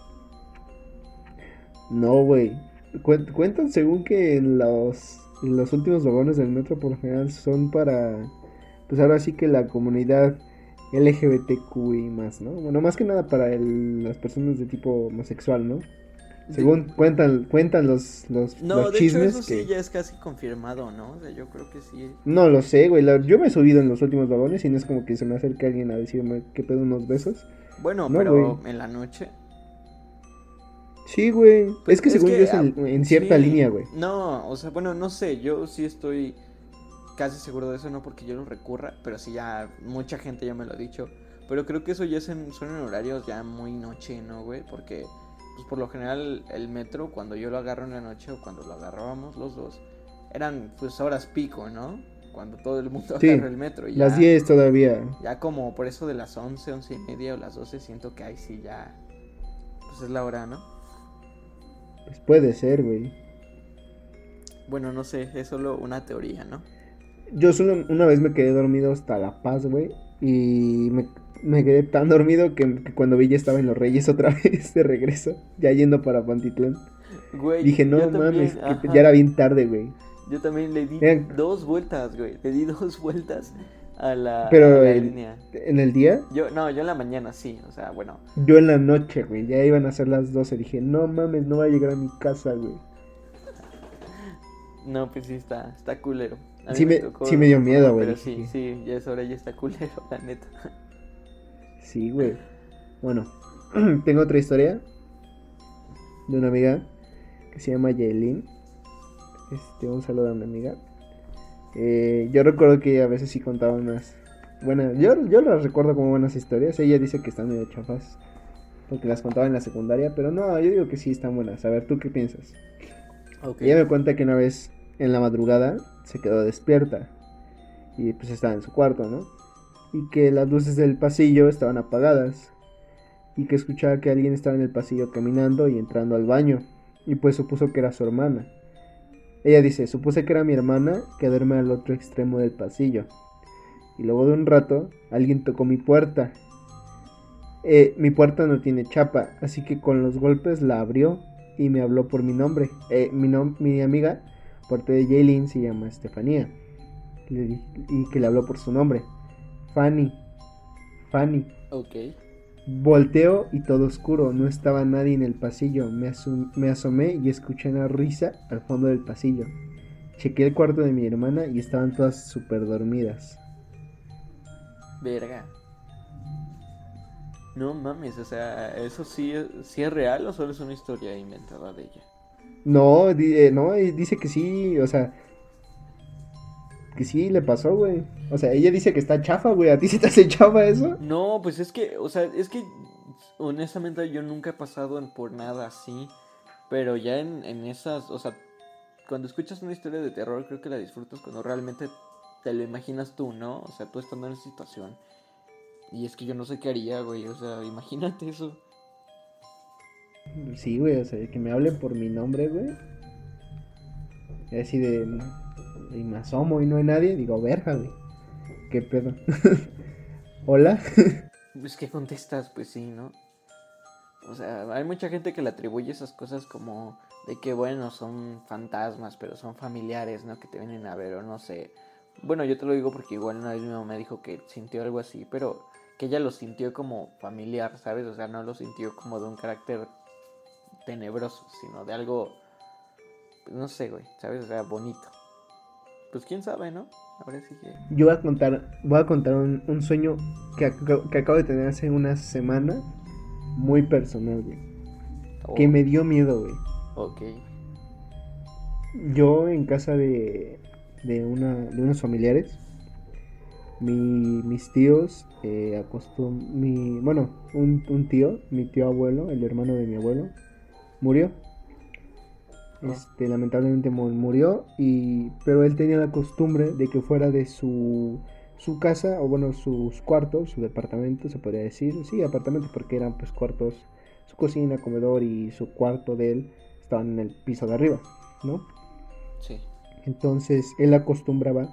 No, güey. Cuentan según que en los, los últimos vagones del metro por lo general son para, pues ahora sí que la comunidad LGBTQI más, ¿no? Bueno, más que nada para las personas de tipo homosexual, ¿no? Según cuentan cuentan los, los, no, de Hecho eso sí ya es casi confirmado, ¿no? O sea, yo creo que sí. No lo sé, güey. yo me he subido en los últimos vagones y no es como que se me acerque alguien a decirme que pedo unos besos. Bueno, pero en la noche. Sí, güey. Pues es que según yo es en, cierta línea, güey. No, o sea, bueno, no sé. Yo sí estoy casi seguro de eso, no porque yo lo recurra, pero sí ya mucha gente ya me lo ha dicho. Pero creo que eso ya son en horarios ya muy noche, ¿no, güey? Porque, pues por lo general, el metro, cuando yo lo agarro en la noche o cuando lo agarrábamos los dos, eran pues horas pico, ¿no? Cuando todo el mundo agarra el metro. Y las 10 todavía. Ya como por eso de las 11, 11 y media o las 12, siento que ahí sí ya. Pues es la hora, ¿no? Pues puede ser, güey. Bueno, no sé, es solo una teoría, ¿no? Yo solo una vez me quedé dormido hasta La Paz, güey. Y me, quedé tan dormido que, cuando vi ya estaba en Los Reyes otra vez de regreso. Ya yendo para Pantitlán. Güey, Dije, no mames, ya era bien tarde, güey. Yo también le di dos vueltas, güey. Le di dos vueltas a la, Pero ¿En el día? Yo, no, yo en la mañana sí, o sea, bueno. Yo en la noche, güey, ya iban a ser las 12. Dije, no mames, no va a llegar a mi casa, güey. No, pues sí está, está culero. Sí me- tocó sí me dio miedo, güey. Pero sí, sí, ya es hora, ya está culero, la neta. Sí, güey. Bueno, tengo otra historia de una amiga que se llama Yaelin. Este, un saludo a mi amiga. Eh, yo recuerdo que a veces sí contaba unas. Bueno, yo, yo las recuerdo como buenas historias. Ella dice que están medio chafas. Porque las contaba en la secundaria. Pero no, yo digo que sí están buenas. A ver, ¿tú qué piensas? Ella me cuenta que una vez en la madrugada se quedó despierta. Y pues estaba en su cuarto, ¿no? Y que las luces del pasillo estaban apagadas. Y que escuchaba que alguien estaba en el pasillo caminando y entrando al baño. Y pues supuso que era su hermana. Ella dice, supuse que era mi hermana que duerme al otro extremo del pasillo. Y luego de un rato, alguien tocó mi puerta. Eh, mi puerta no tiene chapa, así que con los golpes la abrió y me habló por mi nombre. Eh, mi, nom- mi amiga, parte de Jaylin, se llama Estefanía. Y que le habló por su nombre. Fanny. Fanny. Ok. Volteo y todo oscuro, no estaba nadie en el pasillo. Me, asum- me asomé y escuché una risa al fondo del pasillo. Chequé el cuarto de mi hermana y estaban todas súper dormidas. Verga. No mames, o sea, ¿eso sí, sí es real o solo es una historia inventada de ella? No, eh, no, dice que sí, o sea, que sí le pasó, güey. O sea, ella dice que está chafa, güey. ¿A ti se te hace chafa eso? No, pues es que, o sea, es que honestamente yo nunca he pasado por nada así, pero ya en, en esas, o sea, cuando escuchas una historia de terror creo que la disfrutas cuando realmente te lo imaginas tú, ¿no? O sea, tú estando en esa situación. Y es que yo no sé qué haría, güey, o sea, imagínate eso. Sí, güey, o sea, que me hable por mi nombre, güey. Y así de. Y me asomo y no hay nadie. Digo, verga, güey. ¿Qué pedo? Hola. Pues que contestas, pues sí, ¿no? O sea, hay mucha gente que le atribuye esas cosas como de que, bueno, son fantasmas, pero son familiares, ¿no? Que te vienen a ver o no sé. Bueno, yo te lo digo porque igual una vez mi mamá dijo que sintió algo así, pero que ella lo sintió como familiar, ¿sabes? O sea, no lo sintió como de un carácter tenebroso, sino de algo, pues, no sé, güey, ¿sabes? O sea, bonito. Pues quién sabe, ¿no? Ahora sí que... Yo voy a contar, voy a contar un, un sueño que, ac- que acabo de tener hace una semana. Muy personal, güey. Oh, Que me dio miedo, güey. Ok. Yo en casa de, de, una, de unos familiares, mi, mis tíos eh, acostum- mi bueno, un, un tío, mi tío abuelo, el hermano de mi abuelo, murió. Este, lamentablemente mu- murió, y, pero él tenía la costumbre de que fuera de su, su casa, o bueno, sus cuartos, su departamento, se podría decir, sí, apartamento, porque eran pues cuartos, su cocina, comedor y su cuarto de él estaban en el piso de arriba, ¿no? Sí. Entonces él acostumbraba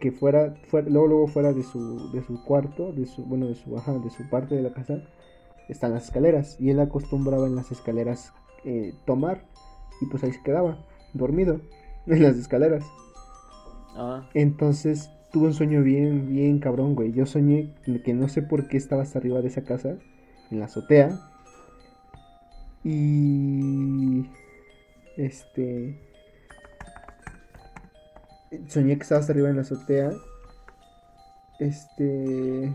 que fuera, fuera luego, luego fuera de su, de su cuarto, de su, bueno, de su, ajá, de su parte de la casa, están las escaleras. Y él acostumbraba en las escaleras eh, tomar. Y pues ahí se quedaba, dormido, en las escaleras. Ah, Entonces tuve un sueño bien, bien cabrón, güey. Yo soñé que no sé por qué estaba hasta arriba de esa casa, en la azotea. Y. Este. Soñé que estaba hasta arriba en la azotea. Este.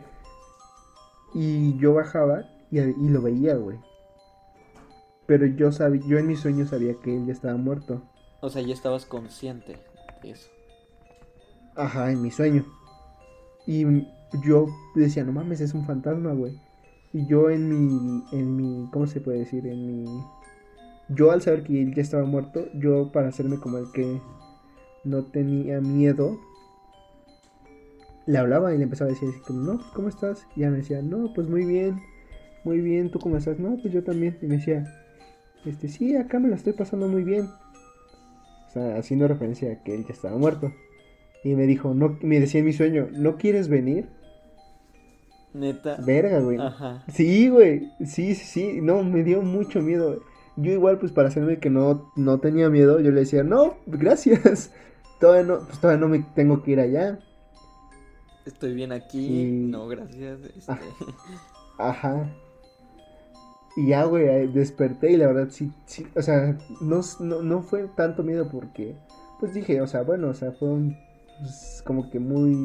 Y yo bajaba y, y lo veía, güey. Pero yo sabía, yo en mi sueño sabía que él ya estaba muerto. o sea, ya estabas consciente de eso. Ajá, en mi sueño. Y yo decía, no mames, es un fantasma, güey. Y yo en mi, en mi, ¿cómo se puede decir? En mi... Yo al saber que él ya estaba muerto, yo para hacerme como el que no tenía miedo, le hablaba y le empezaba a decir así como, no, pues, ¿cómo estás? Y ella me decía, no, pues muy bien, muy bien, ¿tú cómo estás? No, pues yo también. Y me decía, este, sí, acá me la estoy pasando muy bien. O sea, haciendo referencia a que él ya estaba muerto. Y me dijo, no, me decía en mi sueño, ¿no quieres venir? Neta. Verga, güey. Ajá. Sí, güey. Sí, sí, sí. No, me dio mucho miedo. Yo igual, pues para hacerme que no, no tenía miedo, yo le decía, no, gracias. Todavía no, pues todavía no me tengo que ir allá. Estoy bien aquí. Y- No, gracias. Este... Ah. Ajá. Y ya, güey, desperté y la verdad sí, sí, o sea, no, no, no fue tanto miedo porque pues dije, o sea, bueno, o sea, fue un, pues, como que muy,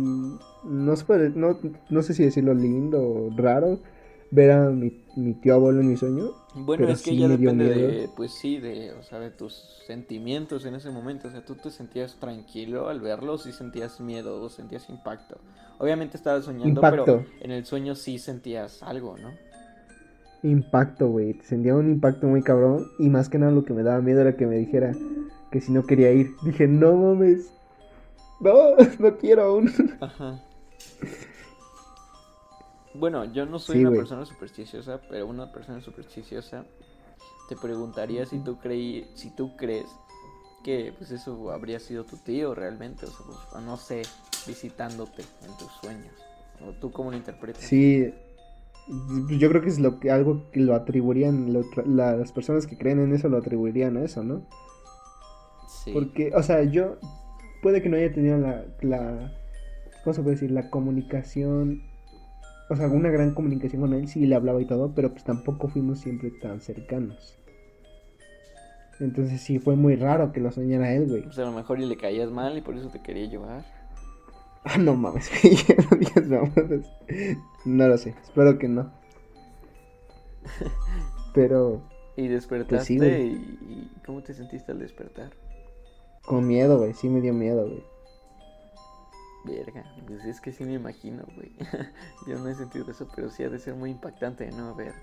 no, se puede- no, no sé si decirlo lindo o raro, ver a mi, mi tío abuelo en mi sueño. Bueno, es que sí ya depende de, pues sí, de, o sea, de tus sentimientos en ese momento. O sea, tú te sentías tranquilo al verlo, sí sentías miedo o sentías impacto. Obviamente estabas soñando, pero en el sueño sí sentías algo, ¿no? Impacto, güey. Sentía un impacto muy cabrón. Y más que nada lo que me daba miedo era que me dijera que si no quería ir. Dije, no mames. No, no quiero aún. Ajá. Bueno, yo no soy Sí, una persona supersticiosa, pero una persona supersticiosa te preguntaría si tú creí, si tú crees que pues eso habría sido tu tío realmente, o sea, pues, no sé, visitándote en tus sueños. O tú cómo lo interpretas. Sí. Yo creo que es lo que, algo que lo atribuirían. lo la- las personas que creen en eso lo atribuirían a eso, ¿no? Sí. Porque, o sea, yo. Puede que no haya tenido la. la ¿Cómo se puede decir? La comunicación. O sea, una gran comunicación con él. Sí, le hablaba y todo. Pero pues tampoco fuimos siempre tan cercanos. Entonces sí, fue muy raro que lo soñara él, güey. Pues a lo mejor y le caías mal y por eso te quería llevar. Ah, no mames, no digas mamadas. No lo sé, espero que no. Pero Y despertaste Pues sí, y, ¿cómo te sentiste al despertar? con miedo, güey, sí me dio miedo, güey. Verga, pues es que sí me imagino, güey. Yo no he sentido eso, pero sí ha de ser muy impactante, ¿no? Ver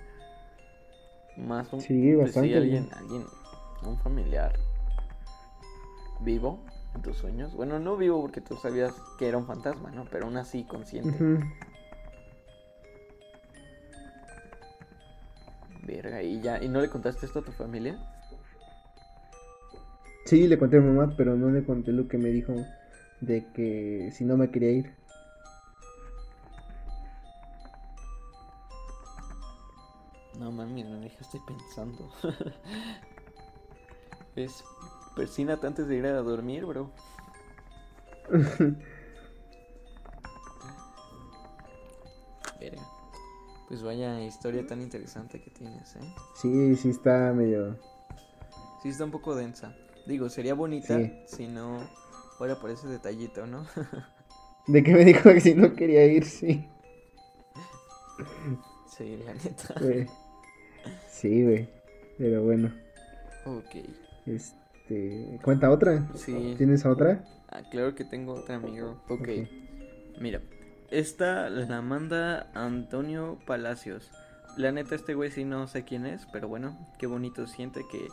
más un, Sí, pues sí, bastante, alguien, güey. alguien, un familiar vivo en tus sueños. Bueno, no vivo porque tú sabías que era un fantasma, ¿no? Pero aún así consciente. Verga, y ya, ¿y no le contaste esto a tu familia? Sí, le conté a mi mamá, pero no le conté lo que me dijo de que si no me quería ir. No mami, me dejaste pensando. es persínate antes de ir a dormir, bro. Verga. Pues vaya historia tan interesante que tienes, ¿eh? Sí, sí está medio... Sí, está un poco densa. Digo, sería bonita Sí. si no fuera por ese detallito, ¿no? De que me dijo que si no quería ir, sí. sí, la neta. Sí, güey. Pero bueno, Ok. este... ¿Cuenta otra? Sí. ¿Tienes otra? Ah, claro que tengo otra amigo. Ok. Ok. Mira, esta la manda Antonio Palacios. La neta, este güey sí no sé quién es, pero bueno, qué bonito siente que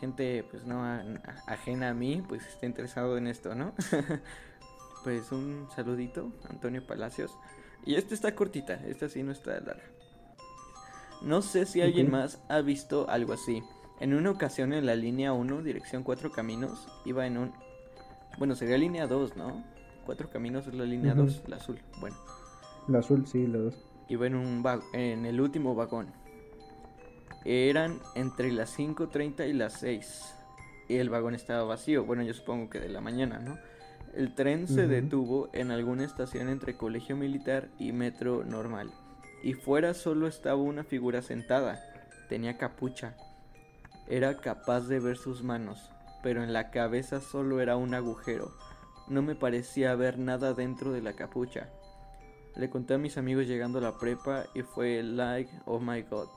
gente, pues no a- ajena a mí, pues esté interesado en esto, ¿no? pues un saludito, Antonio Palacios. Y esta está cortita, esta sí no está larga. No sé si alguien más ha visto algo así. En una ocasión en la línea 1, dirección 4 caminos, iba en un... Bueno, sería línea 2, ¿no? Cuatro caminos es la línea Ujú. 2, la azul. Bueno, La azul, sí, la dos. iba en un va- en el último vagón. Eran entre las 5.30 y las 6. Y el vagón estaba vacío. Bueno, yo supongo que de la mañana, ¿no? El tren se detuvo en alguna estación entre colegio militar y metro normal. Y fuera solo estaba una figura sentada. Tenía capucha. Era capaz de ver sus manos, pero en la cabeza solo era un agujero. No me parecía ver nada dentro de la capucha. Le conté a mis amigos llegando a la prepa y fue like, oh my god.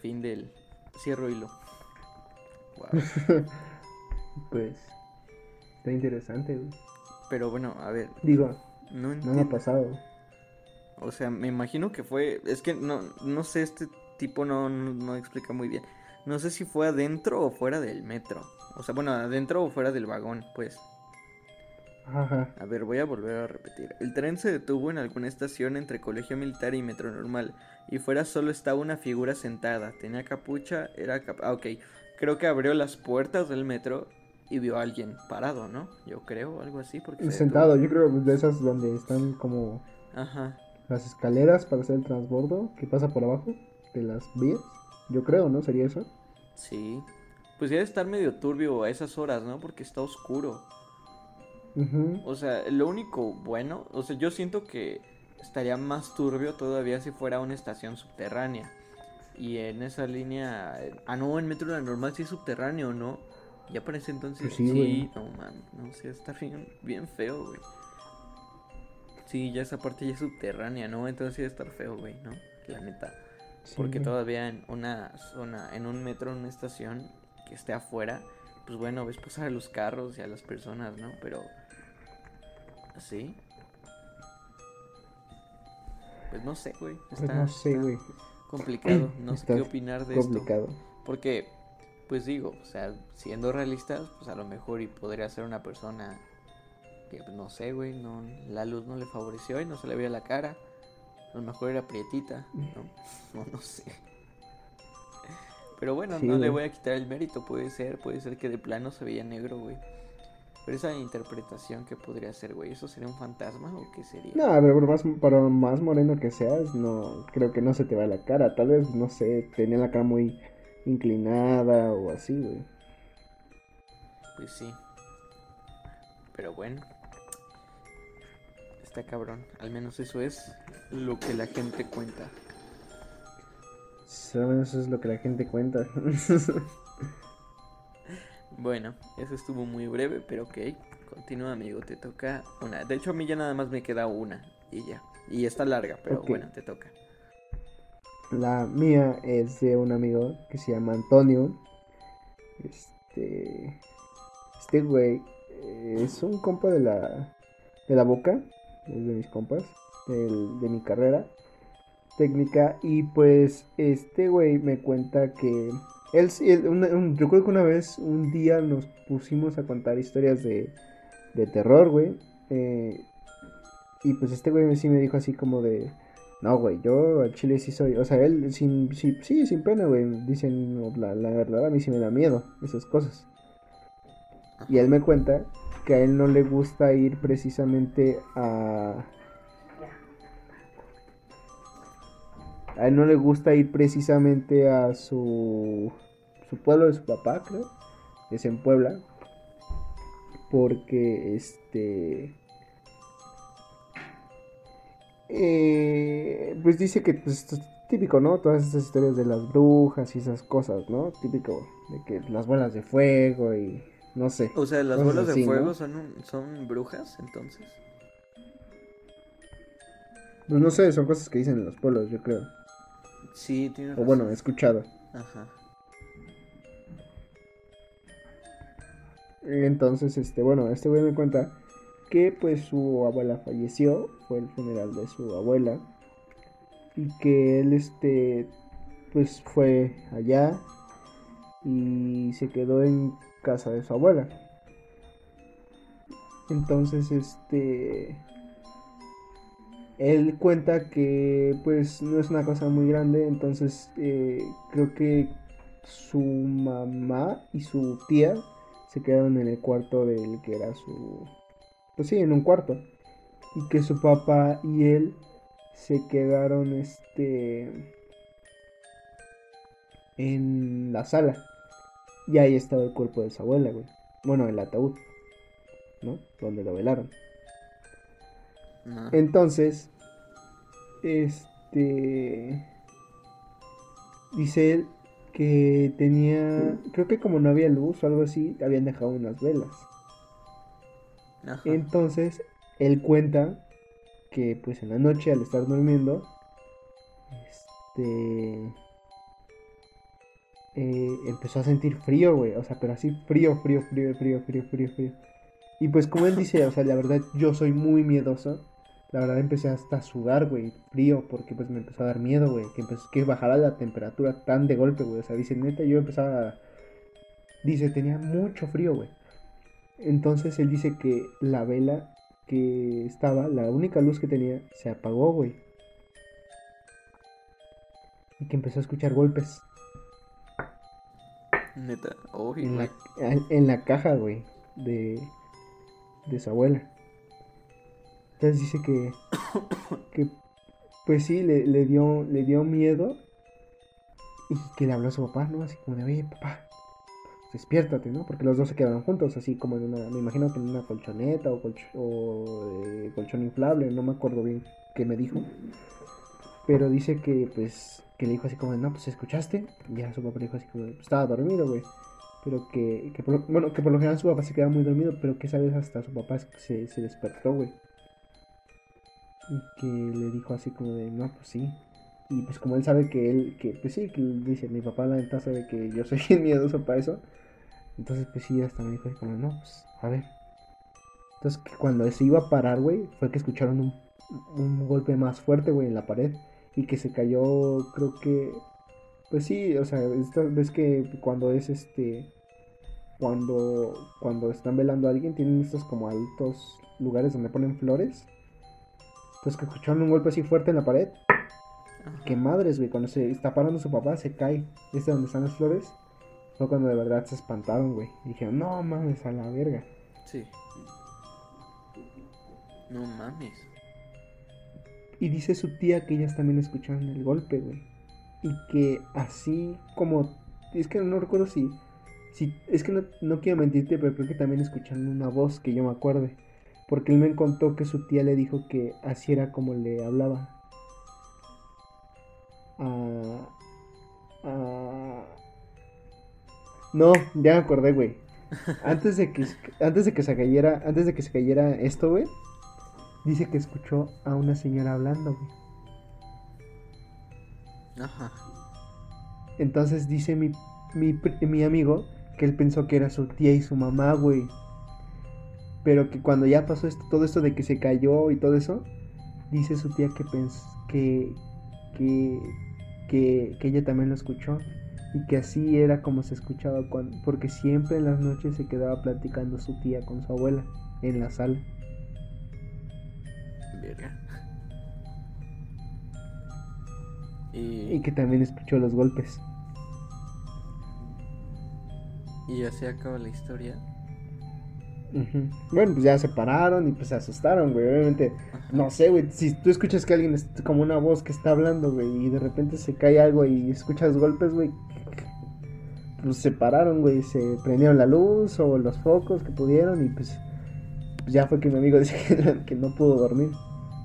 Fin del cierro hilo. Wow. Pues... Está interesante, güey. Pero bueno, a ver, Digo, no no me ha pasado. O sea, me imagino que fue. Es que no, no sé, este tipo no, explica muy bien. No sé si fue adentro o fuera del metro. O sea, bueno, adentro o fuera del vagón, pues. Ajá. A ver, voy a volver a repetir. El tren se detuvo en alguna estación entre colegio militar y metro normal. Y fuera solo estaba una figura sentada. Tenía capucha, era cap Ah, ok. Creo que abrió las puertas del metro y vio a alguien parado, ¿no? Yo creo, algo así. Porque se Sentado, yo creo de esas donde están como. Ajá. las escaleras para hacer el transbordo que pasa por abajo de las vías. Yo creo, ¿no? Sería eso. Sí. Pues debe estar medio turbio a esas horas, ¿no? Porque está oscuro. O sea, lo único bueno, o sea, yo siento que estaría más turbio todavía si fuera una estación subterránea. Y en esa línea, ah no, en Metro La Normal sí es subterráneo, ¿no? Ya para ese entonces, Pues sí, sí, güey. no man, no sé, está bien, bien feo, güey. Sí, ya esa parte ya es subterránea, ¿no? Entonces sí debe estar feo, güey, ¿no? La neta. Sí, Porque güey. todavía en una zona, en un metro, en una estación que esté afuera, pues bueno, ves pasar a los carros y a las personas, ¿no? Pero así. Pues no sé, güey. Pues Está, no sé, güey. complicado. No sé qué opinar de esto. Complicado. Porque, pues digo, o sea, siendo realistas, pues a lo mejor y podría ser una persona que, pues, no sé, güey, no, la luz no le favoreció y no se le veía la cara. A lo mejor era prietita, ¿no? No, no sé. Pero bueno, Sí, no le voy a quitar el mérito, puede ser, puede ser que de plano se veía negro, güey. Pero esa interpretación que podría ser, güey, ¿eso sería un fantasma o qué sería? No, pero por más, por más moreno que seas, no creo que no se te va la cara. Tal vez, no sé, tenía la cara muy inclinada o así, güey. Pues sí. Pero bueno. Está cabrón. Al menos eso es lo que la gente cuenta. Solo Eso es lo que la gente cuenta. Bueno, eso estuvo muy breve, pero ok. Continúa, amigo. Te toca una. De hecho, a mí ya nada más me queda una. Y ya. Y está larga, pero bueno, te toca. La mía es de un amigo que se llama Antonio. Este. Este güey es un compa de la. de la boca. Es de mis compas. del- de mi carrera técnica. Y pues este güey me cuenta que. Él, él- un- yo creo que una vez, un día nos pusimos a contar historias de, de terror, güey. eh, y pues este güey sí me dijo así como de. No, güey, yo al chile sí soy. O sea, él sin, sí, sí, sin pena, güey. Dicen, la, la verdad, a mí sí me da miedo esas cosas. Y él me cuenta que a él no le gusta ir precisamente a. A él no le gusta ir precisamente a su. su pueblo de su papá, creo. Es en Puebla. Porque este. Eh, pues dice que pues, típico, ¿no? Todas esas historias de las brujas y esas cosas, ¿no? Típico de que las bolas de fuego y no sé. O sea, las bolas de fuego son, un- son brujas, entonces. Pues no sé, son cosas que dicen en los pueblos, yo creo. Sí, tienes O razón. bueno, he escuchado. Ajá. Entonces, este, bueno, este güey me cuenta que pues su abuela falleció, fue el funeral de su abuela y que él este pues fue allá y se quedó en casa de su abuela. Entonces, este él cuenta que pues no es una cosa muy grande, entonces eh, creo que su mamá y su tía se quedaron en el cuarto del que era su... Pues sí, en un cuarto. Y que su papá y él se quedaron este... En la sala. Y ahí estaba el cuerpo de su abuela, güey. Bueno, el ataúd. ¿No? Donde lo velaron. No. Entonces, este... Dice él que tenía, creo que como no había luz o algo así, habían dejado unas velas. Ajá. Entonces, él cuenta que pues en la noche al estar durmiendo, este... eh, empezó a sentir frío, güey. O sea, pero así frío, frío, frío, frío, frío, frío, frío. Y pues como él dice, o sea, la verdad yo soy muy miedoso. La verdad empecé hasta a sudar, güey, frío, porque pues me empezó a dar miedo, güey, que, empezó- que bajara la temperatura tan de golpe, güey. O sea, dice, neta, yo empezaba a... Dice, tenía mucho frío, güey. Entonces él dice que la vela que estaba, la única luz que tenía, se apagó, güey. Y que empezó a escuchar golpes Neta. Uy, en la, en la caja, güey, de, de su abuela. Entonces dice que, que pues sí, le, le dio, le dio miedo y que le habló a su papá, ¿no? Así como de, oye, papá, despiértate, ¿no? Porque los dos se quedaron juntos, así como en una, me imagino que en una colchoneta o, colch- o, eh, colchón inflable, no me acuerdo bien qué me dijo. Pero dice que, pues, que le dijo así como, de, no, pues, ¿escuchaste? Ya su papá le dijo así como, de, "Pues, estaba dormido, güey. pero que, que por, bueno, que por lo general su papá se quedaba muy dormido, pero que esa vez hasta su papá se, se despertó, güey. Y que le dijo así como de, no, pues sí. Y pues como él sabe que él, que pues sí, que dice, mi papá la neta sabe que yo soy bien miedoso para eso. Entonces pues sí, hasta me dijo así como, no, pues a ver. Entonces que cuando se iba a parar, güey, fue que escucharon un, un golpe más fuerte, güey, en la pared. Y que se cayó, creo que... Pues sí, o sea, esta ves que cuando es este... Cuando, cuando están velando a alguien, tienen estos como altos lugares donde ponen flores. Entonces que escucharon un golpe así fuerte en la pared. Ajá. Que madres, güey, cuando se está parando su papá, se cae. ¿Viste donde están las flores? Fue cuando de verdad se espantaron, güey. Y dijeron, no mames, a la verga. Sí. No mames. Y dice su tía que ellas también escucharon el golpe, güey. Y que así como... Es que no recuerdo si... si es que no, no quiero mentirte, pero creo que también escucharon una voz que yo me acuerde. Porque él me contó que su tía le dijo que así era como le hablaba. A... a- No, ya me acordé, güey. Antes de que antes de que se cayera, antes de que se cayera esto, güey, dice que escuchó a una señora hablando, güey. Ajá. Entonces dice mi, mi, mi amigo que él pensó que era su tía y su mamá, güey. Pero que cuando ya pasó esto, todo esto de que se cayó y todo eso, dice su tía que pens que, que, que, que ella también lo escuchó. Y que así era como se escuchaba cuando, porque siempre en las noches se quedaba platicando su tía con su abuela en la sala. Verga. Y, Y que también escuchó los golpes. y así acaba la historia. Bueno, pues ya se pararon y pues se asustaron, güey. Obviamente, no sé, güey. Si tú escuchas que alguien es como una voz que está hablando, güey, y de repente se cae algo y escuchas golpes, güey. Pues se pararon, güey. Se prendieron la luz o los focos que pudieron y pues, pues ya fue que mi amigo dice que, que no pudo dormir.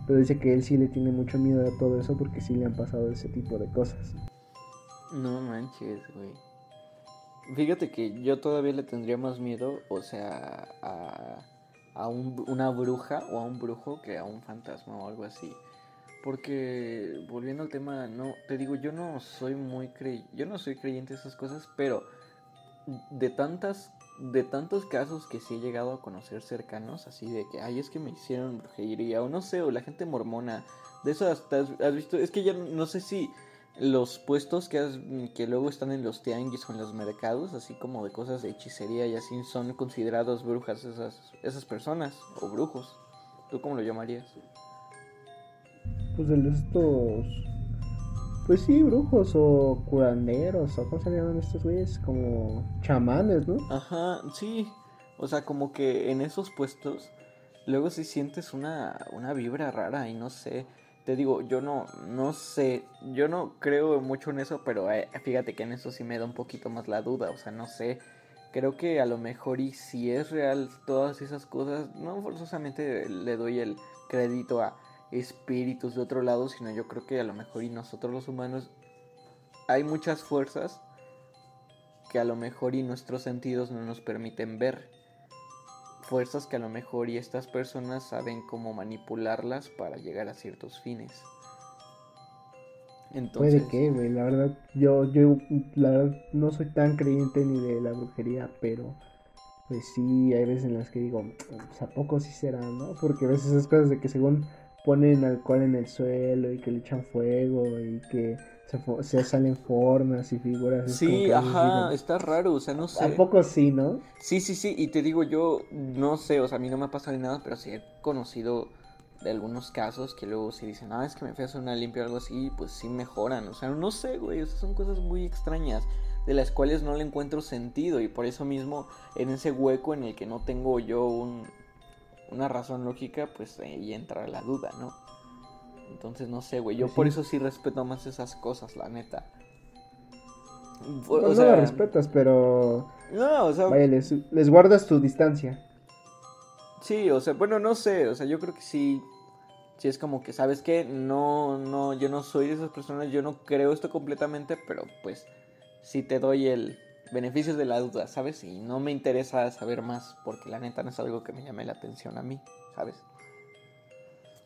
Pero dice que él sí le tiene mucho miedo a todo eso porque sí le han pasado ese tipo de cosas. No manches, güey. Fíjate que yo todavía le tendría más miedo, o sea, a, a un- una bruja o a un brujo que a un fantasma o algo así. Porque, volviendo al tema, no, te digo, yo no soy muy crey yo no soy creyente de esas cosas, pero de tantas, de tantos casos que sí he llegado a conocer cercanos, así de que, ay, es que me hicieron brujería, o no sé, o la gente mormona, de eso hasta has, visto, es que ya no sé si los puestos que, has- que luego están en los tianguis o en los mercados, así como de cosas de hechicería y así, son considerados brujas esas, esas personas, o brujos. ¿Tú cómo lo llamarías? Pues de estos. Pues sí, brujos o curanderos o cómo se llaman estos güeyes, como chamanes, ¿no? Ajá, sí. O sea, como que en esos puestos luego sí sientes una, una vibra rara y no sé. Te digo, yo no, no sé, yo no creo mucho en eso, pero eh, fíjate que en eso sí me da un poquito más la duda, o sea, no sé. Creo que a lo mejor y si es real todas esas cosas, no forzosamente le doy el crédito a espíritus de otro lado, sino yo creo que a lo mejor y nosotros los humanos hay muchas fuerzas que a lo mejor y nuestros sentidos no nos permiten ver. Fuerzas que a lo mejor y estas personas saben cómo manipularlas para llegar a ciertos fines. Entonces, Puede que, güey, la verdad, yo, yo, la verdad, no soy tan creyente ni de la brujería, pero pues sí, hay veces en las que digo, pues a poco sí será, ¿no? Porque a veces esas cosas de que según ponen alcohol en el suelo y que le echan fuego y que se, se salen formas y figuras. sí, ajá, está raro, o sea, no sé. ¿A poco sí, no? Sí, sí, sí, y te digo, yo no sé, o sea, a mí no me ha pasado ni nada, pero sí he conocido de algunos casos que luego sí dicen, ah, es que me fui a hacer una limpia o algo así, pues sí mejoran, o sea, no sé, güey, o sea, son cosas muy extrañas, de las cuales no le encuentro sentido, y por eso mismo, en ese hueco en el que no tengo yo un, una razón lógica, pues ahí entra la duda, ¿no? Entonces, no sé, güey, yo Pues por eso sí respeto más esas cosas, la neta. O- Pues no sea, lo respetas, pero no, o sea, vaya, les, les guardas tu distancia. Sí, o sea, bueno, no sé, o sea, yo creo que sí, sí es como que, ¿sabes qué? No, no, yo no soy de esas personas, yo no creo esto completamente, pero pues sí te doy el, beneficios de la duda, ¿sabes? Y no me interesa saber más porque la neta no es algo que me llame la atención a mí, ¿sabes?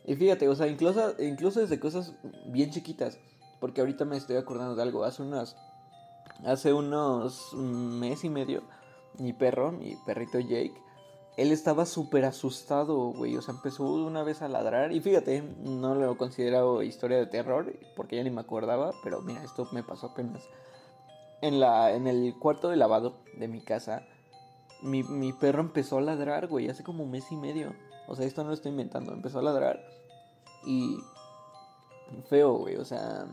Y fíjate, o sea, incluso, incluso desde cosas bien chiquitas, porque ahorita me estoy acordando de algo, hace unos, hace unos mes y medio, mi perro, mi perrito Jake, él estaba súper asustado, güey. O sea, empezó una vez a ladrar. Y fíjate, no lo considero historia de terror, porque ya ni me acordaba. Pero mira, esto me pasó apenas. En, la, en el cuarto de lavado de mi casa, mi, mi perro empezó a ladrar, güey, hace como un mes y medio. O sea, esto no lo estoy inventando. Empezó a ladrar. Y feo, güey. O sea,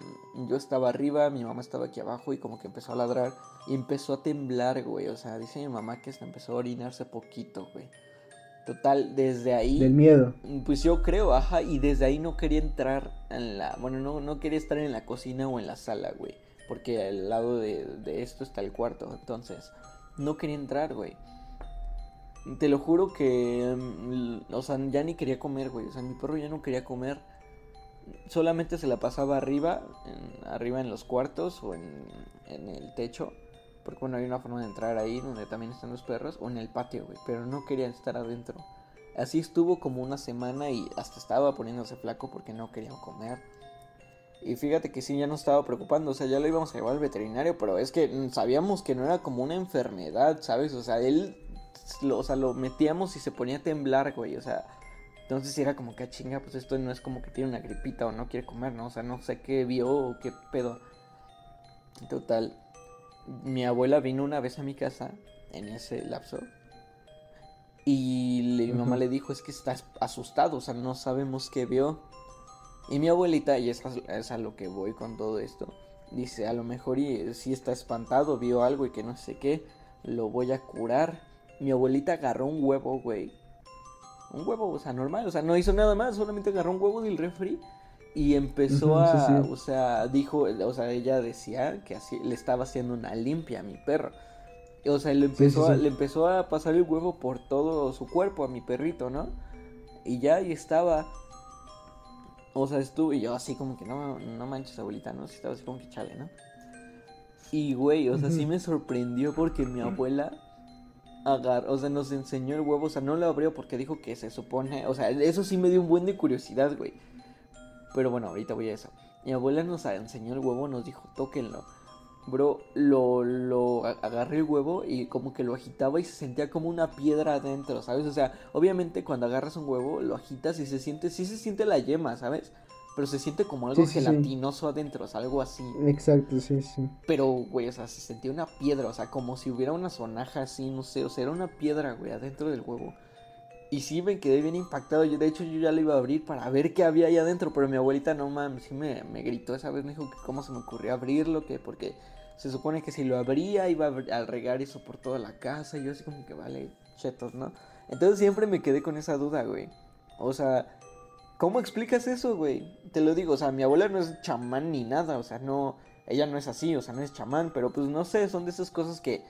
yo estaba arriba, mi mamá estaba aquí abajo y como que empezó a ladrar y empezó a temblar, güey. O sea, dice mi mamá que hasta empezó a orinarse poquito, güey. Total, desde ahí... Del miedo. Pues yo creo, ajá, y desde ahí no quería entrar en la... Bueno, no, no quería estar en la cocina o en la sala, güey. Porque al lado de, esto está el cuarto. Entonces, no quería entrar, güey. Te lo juro que... mm, O sea, ya ni quería comer, güey. O sea, mi perro ya no quería comer solamente se la pasaba arriba, en, arriba en los cuartos o en, en, el techo. Porque bueno, hay una forma de entrar ahí donde también están los perros o en el patio, güey. Pero no quería estar adentro. Así estuvo como una semana y hasta estaba poniéndose flaco porque no quería comer. Y fíjate que sí, ya nos estaba preocupando. O sea, ya lo íbamos a llevar al veterinario, pero es que sabíamos que no era como una enfermedad, ¿sabes? O sea, él, lo, o sea, lo metíamos y se ponía a temblar, güey. O sea, entonces era como que, chinga, pues esto no es como que tiene una gripita o no quiere comer, ¿no? O sea, no sé qué vio o qué pedo. Total, mi abuela vino una vez a mi casa en ese lapso. Y le, mi mamá le dijo, es que estás asustado, o sea, no sabemos qué vio. Y mi abuelita, y es a, es a lo que voy con todo esto, dice, a lo mejor y sí está espantado, vio algo y que no sé qué, lo voy a curar. Mi abuelita agarró un huevo, güey, un huevo, o sea, normal, o sea, no hizo nada más, solamente agarró un huevo del refri y empezó a, sí. o sea, dijo, o sea, ella decía que así le estaba haciendo una limpia a mi perro. O sea, le empezó, sí, A, le empezó a pasar el huevo por todo su cuerpo a mi perrito, ¿no? Y ya ahí estaba. O sea, estuve y yo así como que no, no manches, abuelita, ¿no? Estaba así como que chale, ¿no? Y güey, o sea, sí me sorprendió porque mi abuela agar, o sea, nos enseñó el huevo, o sea, no lo abrió porque dijo que se supone, o sea, eso sí me dio un buen de curiosidad, güey. Pero bueno, ahorita voy a eso. Mi abuela nos enseñó el huevo, nos dijo, tóquenlo. Bro, lo, lo agarré el huevo y como que lo agitaba y se sentía como una piedra adentro, ¿sabes? O sea, obviamente cuando agarras un huevo, lo agitas y se siente, sí se siente la yema, ¿sabes? Pero se siente como algo Sí, sí, sí. gelatinoso adentro, o sea, algo así. Exacto, sí, sí. Pero, güey, o sea, se sentía una piedra, o sea, como si hubiera una sonaja así, no sé, o sea, era una piedra, güey, adentro del huevo. Y sí me quedé bien impactado, yo de hecho yo ya lo iba a abrir para ver qué había ahí adentro, pero mi abuelita no mames, sí me, me gritó esa vez, me dijo que cómo se me ocurrió abrirlo, que porque se supone que si lo abría iba a, regar eso por toda la casa, y yo así como que vale, chetos, ¿no? Entonces siempre me quedé con esa duda, güey. O sea, ¿cómo explicas eso, güey? Te lo digo, o sea, mi abuela no es chamán ni nada, o sea, no, ella no es así, o sea, no es chamán, pero pues no sé, son de esas cosas que,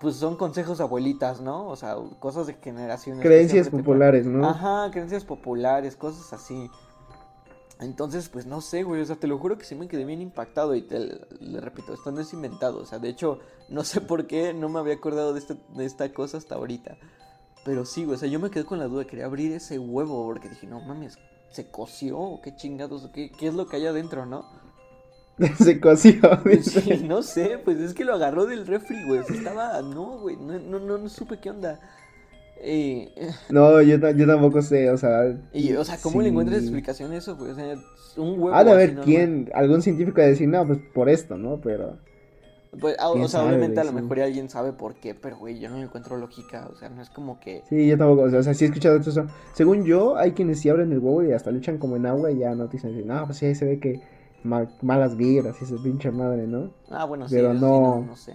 pues son consejos abuelitas, ¿no? O sea, cosas de generaciones. Creencias te populares, ¿no? Ajá, creencias populares, cosas así. Entonces, pues no sé, güey, o sea, te lo juro que sí me quedé bien impactado y te le repito, esto no es inventado, o sea, de hecho, no sé por qué no me había acordado de, este- de esta cosa hasta ahorita. Pero sí, güey, o sea, yo me quedé con la duda, quería abrir ese huevo porque dije, no mames, ¿se coció? ¿O ¿Qué chingados? ¿O ¿Qué, ¿Qué es lo que hay adentro, no? Se coció. Sí, no sé, pues es que lo agarró del refri, güey, o sea, estaba, no, güey, no, no, no, no supe qué onda. Eh, No, yo, yo tampoco sé, o sea. y, o sea, ¿cómo le encuentras explicación a eso, güey? O sea, un huevo Ha de haber quién, algún científico de decir, no, pues por esto, ¿no? Pero. Pues, ah, o sea, obviamente a lo mejor alguien sabe por qué, pero güey, yo no encuentro lógica, o sea, no es como que... Sí, yo tampoco, o sea, o sea, sí he escuchado eso. Según yo, hay quienes sí abren el huevo y hasta lo echan como en agua y ya no te dicen, no, pues sí, ahí se ve que ma- malas vibras y esa pinche madre, ¿no? Ah, bueno, sí, Pero eso sí, no- no, no sé.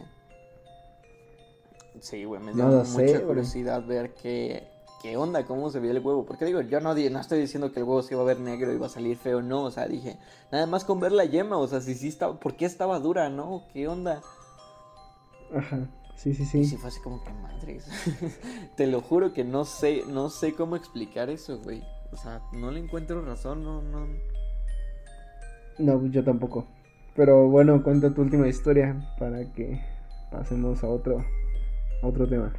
Sí, güey, me dio No mucha sé, güey. curiosidad ver qué, qué onda, cómo se veía el huevo. Porque digo, yo no, no estoy diciendo que el huevo se iba a ver negro y iba a salir feo, no. O sea, dije, nada más con ver la yema, o sea, si sí estaba, ¿por qué estaba dura, no? ¿Qué onda? Ajá, sí, sí, Y sí. sí fue así como que madres. Te lo juro que no sé, no sé cómo explicar eso, güey. O sea, no le encuentro razón, no, no. No, yo tampoco. Pero bueno, cuenta tu última historia para que pasemos a otro, a otro tema.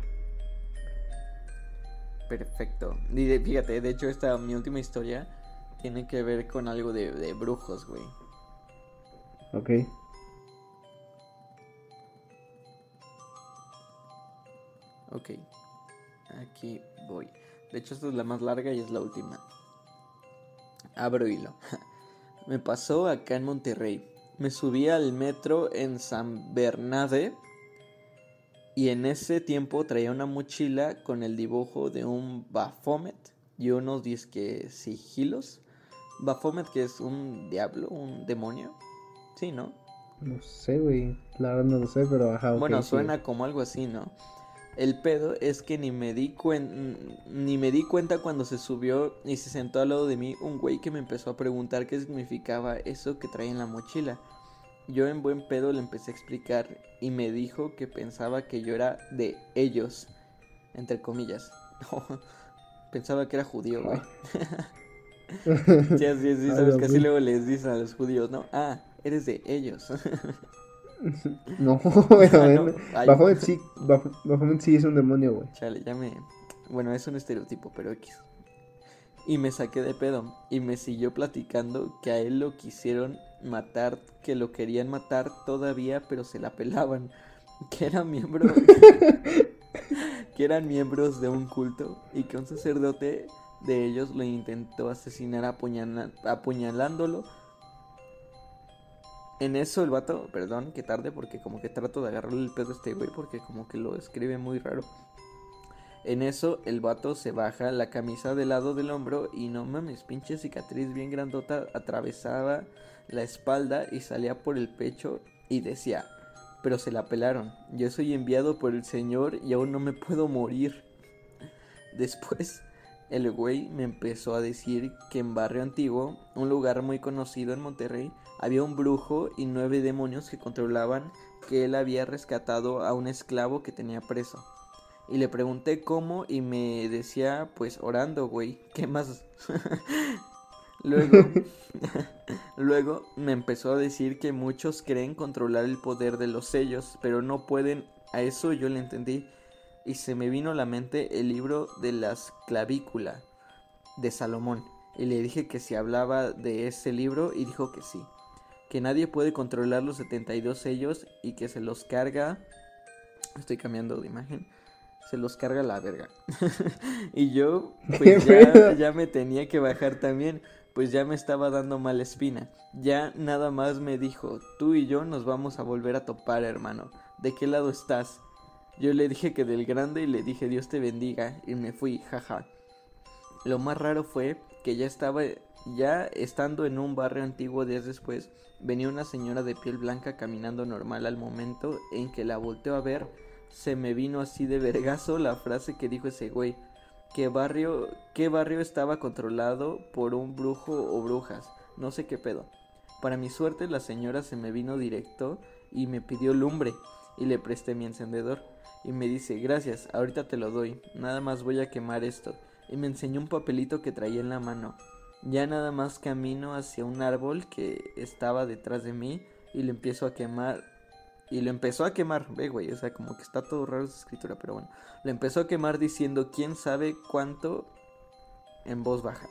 Perfecto. Y de- fíjate, de hecho esta mi última historia tiene que ver con algo de, de brujos, güey. Ok. Ok. Aquí voy. De hecho esta es la más larga y es la última. Abro hilo. Me pasó acá en Monterrey. Me subí al metro en San Bernabé y en ese tiempo traía una mochila con el dibujo de un Baphomet y unos disque sigilos. Baphomet que es un diablo, un demonio. Sí, ¿no? No sé, güey. La verdad no lo sé, pero ajá. ok, Bueno, sí. suena como algo así, ¿no? El pedo es que ni me di cuen- ni me di cuenta cuando se subió y se sentó al lado de mí un güey que me empezó a preguntar qué significaba eso que traía en la mochila. Yo en buen pedo le empecé a explicar y me dijo que pensaba que yo era de ellos, entre comillas. pensaba que era judío, güey. Sí, sí, Ah, sabes que así luego les dicen a los judíos, ¿no? Ah, eres de ellos. No, ver, no. Baphomet sí, Baphomet sí es un demonio, güey. Chale, ya me. Bueno, es un estereotipo, pero X. Y me saqué de pedo. Y me siguió platicando que a él lo quisieron matar, que lo querían matar todavía, pero se la pelaban. Que era miembro. que eran miembros de un culto. Y que un sacerdote de ellos lo intentó asesinar apuñala- apuñalándolo. En eso el vato, perdón, que tarde porque como que trato de agarrarle el pedo a este güey porque como que lo escribe muy raro. En eso el vato se baja la camisa del lado del hombro y no mames, pinche cicatriz bien grandota atravesaba la espalda y salía por el pecho y decía, pero se la pelaron, yo soy enviado por el Señor y aún no me puedo morir. Después el güey me empezó a decir que en Barrio Antiguo, un lugar muy conocido en Monterrey, había un brujo y nueve demonios que controlaban que él había rescatado a un esclavo que tenía preso. Y le pregunté cómo y me decía, pues orando, güey, ¿qué más? luego, luego me empezó a decir que muchos creen controlar el poder de los sellos, pero no pueden. A eso yo le entendí y se me vino a la mente el libro de las clavícula de Salomón. Y le dije que si hablaba de ese libro y dijo que sí. Que nadie puede controlar los 72 sellos y que se los carga. Estoy cambiando de imagen. Se los carga la verga. y yo, pues ¿Qué ya, ya me tenía que bajar también. Pues ya me estaba dando mala espina. Ya nada más me dijo, tú y yo nos vamos a volver a topar, hermano. ¿De qué lado estás? Yo le dije que del grande y le dije Dios te bendiga y me fui, jaja. Lo más raro fue que ya estaba, ya estando en un barrio antiguo días después, venía una señora de piel blanca caminando normal al momento en que la volteó a ver, se me vino así de vergazo la frase que dijo ese güey. ¿Qué barrio, qué barrio estaba controlado por un brujo o brujas? No sé qué pedo. Para mi suerte la señora se me vino directo y me pidió lumbre y le presté mi encendedor y me dice gracias, ahorita te lo doy, nada más voy a quemar esto y me enseñó un papelito que traía en la mano. Ya nada más camino hacia un árbol que estaba detrás de mí y lo empiezo a quemar y lo empezó a quemar, ve güey, o sea, como que está todo raro esa escritura, pero bueno, lo empezó a quemar diciendo quién sabe cuánto en voz baja.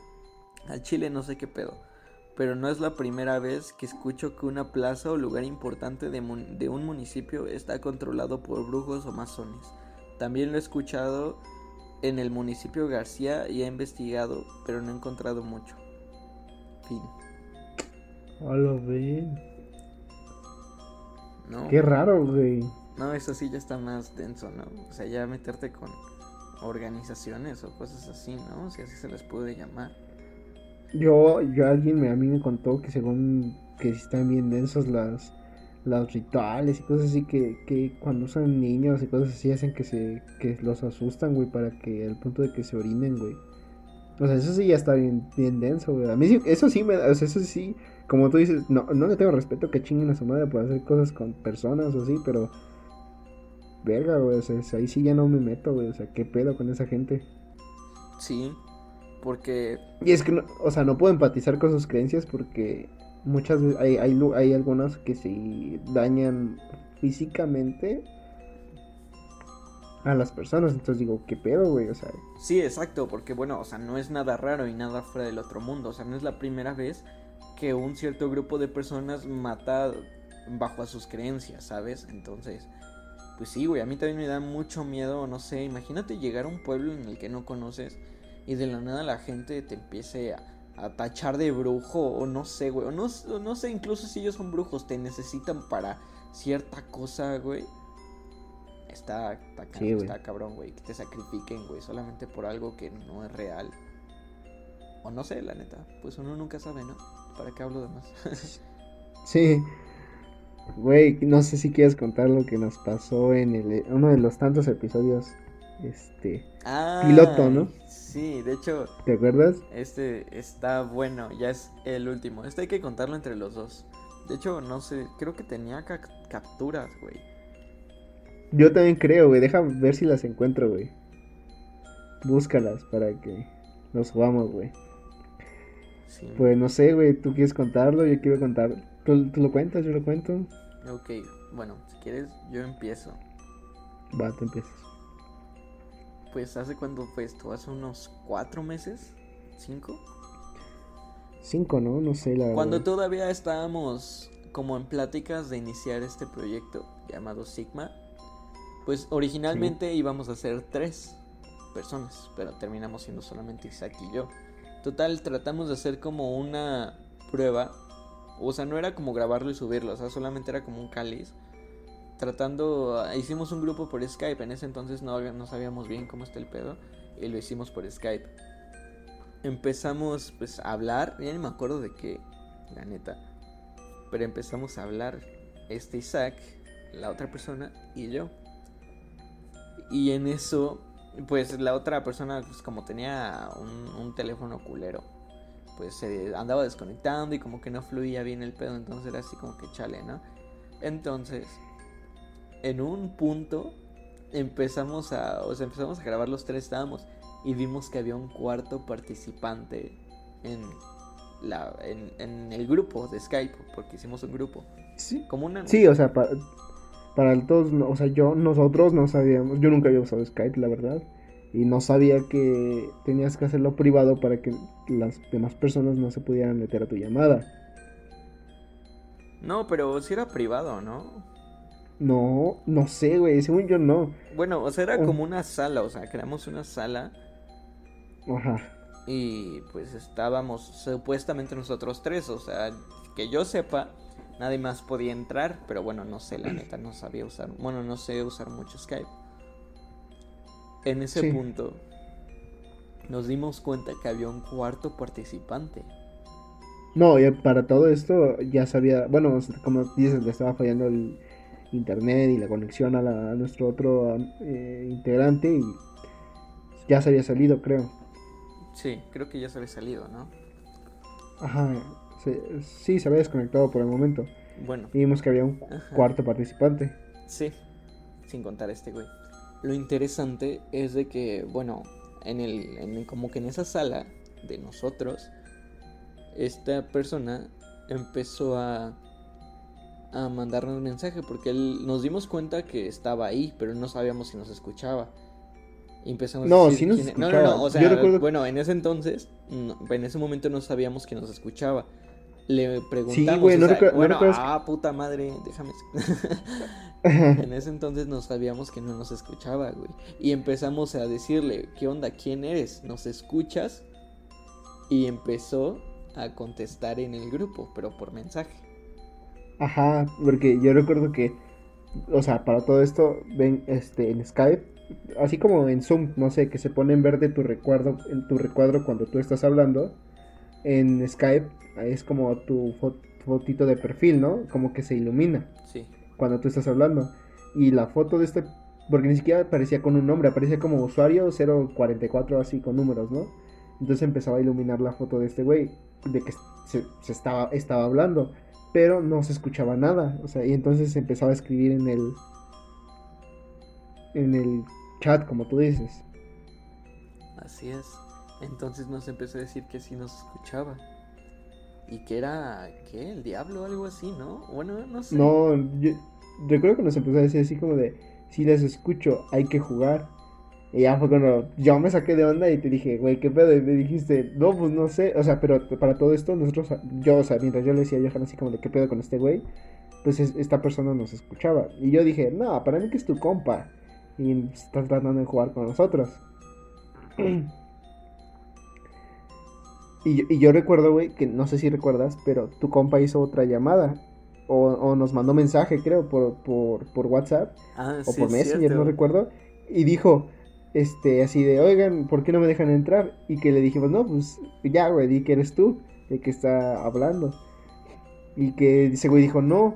Al chile no sé qué pedo pero no es la primera vez que escucho que una plaza o lugar importante de, de un municipio está controlado por brujos o masones. También lo he escuchado en el municipio García y he investigado, pero no he encontrado mucho. Fin. Hola, güey. ¿No? Qué raro, güey. No, eso sí ya está más denso, ¿no? O sea, ya meterte con organizaciones o cosas así, ¿no? Si así se les puede llamar. Yo, yo alguien me, a mí me contó que según que están bien densos las, los rituales y cosas así que, que cuando usan niños y cosas así hacen que se que los asustan, güey, para que al punto de que se orinen, güey. O sea, eso sí ya está bien, bien denso, güey. A mí sí, eso sí me, o sea, eso sí, como tú dices, no, no le tengo respeto que chinguen a su madre por hacer cosas con personas o así, pero verga, güey, o sea, ahí sí ya no me meto, güey, o sea, qué pedo con esa gente. Sí, porque Y es que, no, o sea, no puedo empatizar con sus creencias porque muchas veces hay, hay, hay algunas que sí dañan físicamente a las personas. Entonces digo, ¿qué pedo, güey? O sea. Sí, exacto, porque bueno, o sea, no es nada raro y nada fuera del otro mundo. O sea, no es la primera vez que un cierto grupo de personas mata bajo a sus creencias, ¿sabes? Entonces, pues sí, güey, a mí también me da mucho miedo, no sé, imagínate llegar a un pueblo en el que no conoces y de la nada la gente te empiece a, tachar de brujo o no sé, güey, o no, no sé, incluso si ellos son brujos, te necesitan para cierta cosa, güey. Está, está, cabrón, güey. Que te sacrifiquen, güey, solamente por algo que no es real. O no sé, la neta. Pues uno nunca sabe, ¿no? ¿Para qué hablo de más? sí. Güey, no sé si quieres contar lo que nos pasó en el, uno de los tantos episodios. Este. Ah, piloto, ¿no? Sí, de hecho. ¿Te acuerdas? Este está bueno, ya es el último. Este hay que contarlo entre los dos. De hecho, no sé, creo que tenía capturas, güey. Yo también creo, güey. Deja ver si las encuentro, güey. Búscalas para que nos subamos, güey. Pues no sé, güey. ¿Tú quieres contarlo? Yo quiero contar. ¿Tú, lo cuentas? ¿Yo lo cuento? Ok, bueno, si quieres, yo empiezo. Va, tú empiezas. Pues, ¿hace cuándo fue esto? ¿Hace unos cuatro meses? ¿Cinco? Cinco, ¿no? No sé, la Cuando todavía estábamos como en pláticas de iniciar este proyecto llamado Sigma, pues originalmente íbamos a ser tres personas, pero terminamos siendo solamente Isaac y yo. Total, tratamos de hacer como una prueba. O sea, no era como grabarlo y subirlo, o sea, solamente era como un cáliz. Tratando, hicimos un grupo por Skype, en ese entonces no, no sabíamos bien cómo está el pedo, y lo hicimos por Skype. Empezamos pues a hablar, ya ni me acuerdo de qué, la neta. Pero empezamos a hablar este Isaac, la otra persona y yo. Y en eso, pues la otra persona, pues como tenía un, teléfono culero, pues se andaba desconectando y como que no fluía bien el pedo, entonces era así como que chale, ¿no? Entonces, en un punto empezamos a, o sea, empezamos a grabar los tres estábamos y vimos que había un cuarto participante en la en, en el grupo de Skype, porque hicimos un grupo. Sí. Como una Sí, o sea, para todos, o sea, yo, nosotros no sabíamos, yo nunca había usado Skype, la verdad, y no sabía que tenías que hacerlo privado para que las demás personas no se pudieran meter a tu llamada. No, pero si era privado, ¿no? No, no sé, güey, según yo no. Bueno, o sea, era como una sala, o sea, creamos una sala. Ajá. Y pues estábamos supuestamente nosotros tres, o sea, que yo sepa, nadie más podía entrar, pero bueno, no sé, la neta, no sabía usar, bueno, no sé usar mucho Skype. En ese punto nos dimos cuenta que había un cuarto participante. No, y para todo esto ya sabía, bueno, como dices, le estaba fallando el internet y la conexión a, nuestro otro eh, integrante y ya se había salido, creo. Sí, creo que ya se había salido, ¿no? Ajá, sí, se había desconectado por el momento. Bueno. Y vimos que había un cuarto participante. Sí, sin contar este güey. Lo interesante es de que, bueno, en el, en como que en esa sala de nosotros, esta persona empezó a a mandarnos un mensaje porque él, nos dimos cuenta que estaba ahí, pero no sabíamos si nos escuchaba. Y empezamos no, a nos escuchaba. No, no, no, o sea, bueno, en ese entonces, en ese momento no sabíamos que nos escuchaba. Le preguntamos, sí, güey, no bueno, ah, puta madre, déjame. en ese entonces no sabíamos que no nos escuchaba, güey. Y empezamos a decirle, ¿qué onda? ¿Quién eres? ¿Nos escuchas? Y empezó a contestar en el grupo, pero por mensaje. Ajá, porque yo recuerdo que, o sea, para todo esto, ven este en Skype, así como en Zoom, no sé, que se pone en verde tu recuerdo, en tu recuadro cuando tú estás hablando. En Skype es como tu fotito de perfil, ¿no? Como que se ilumina. Sí. Cuando tú estás hablando. Y la foto de este, porque ni siquiera aparecía con un nombre, aparecía como usuario 044 así con números, ¿no? Entonces empezaba a iluminar la foto de este güey, de que se, se estaba, estaba hablando pero no se escuchaba nada, o sea, y entonces empezaba a escribir en el en el chat, como tú dices. Así es. Entonces nos empezó a decir que sí nos escuchaba. Y que era, ¿qué? ¿El diablo o algo así, no? Bueno, no sé. No, yo recuerdo que nos empezó a decir así como de, sí les escucho, hay que jugar. Y ya fue cuando yo me saqué de onda y te dije, güey, ¿qué pedo? Y me dijiste, no, pues no sé. O sea, pero para todo esto, nosotros, yo, o sea, mientras yo le decía a Johan así como de, ¿qué pedo con este güey? Pues esta persona nos escuchaba. Y yo dije, no, para mí que es tu compa. Y está tratando de jugar con nosotros. y, yo, recuerdo, güey, que no sé si recuerdas, pero tu compa hizo otra llamada. O, nos mandó mensaje, creo, por, por, por WhatsApp. Ah, o por Messenger, no recuerdo. Y dijo, este, así de, oigan, ¿por qué no me dejan entrar? Y que le dijimos, no, pues ya, güey, di que eres tú el que está hablando. Y que ese güey dijo, no,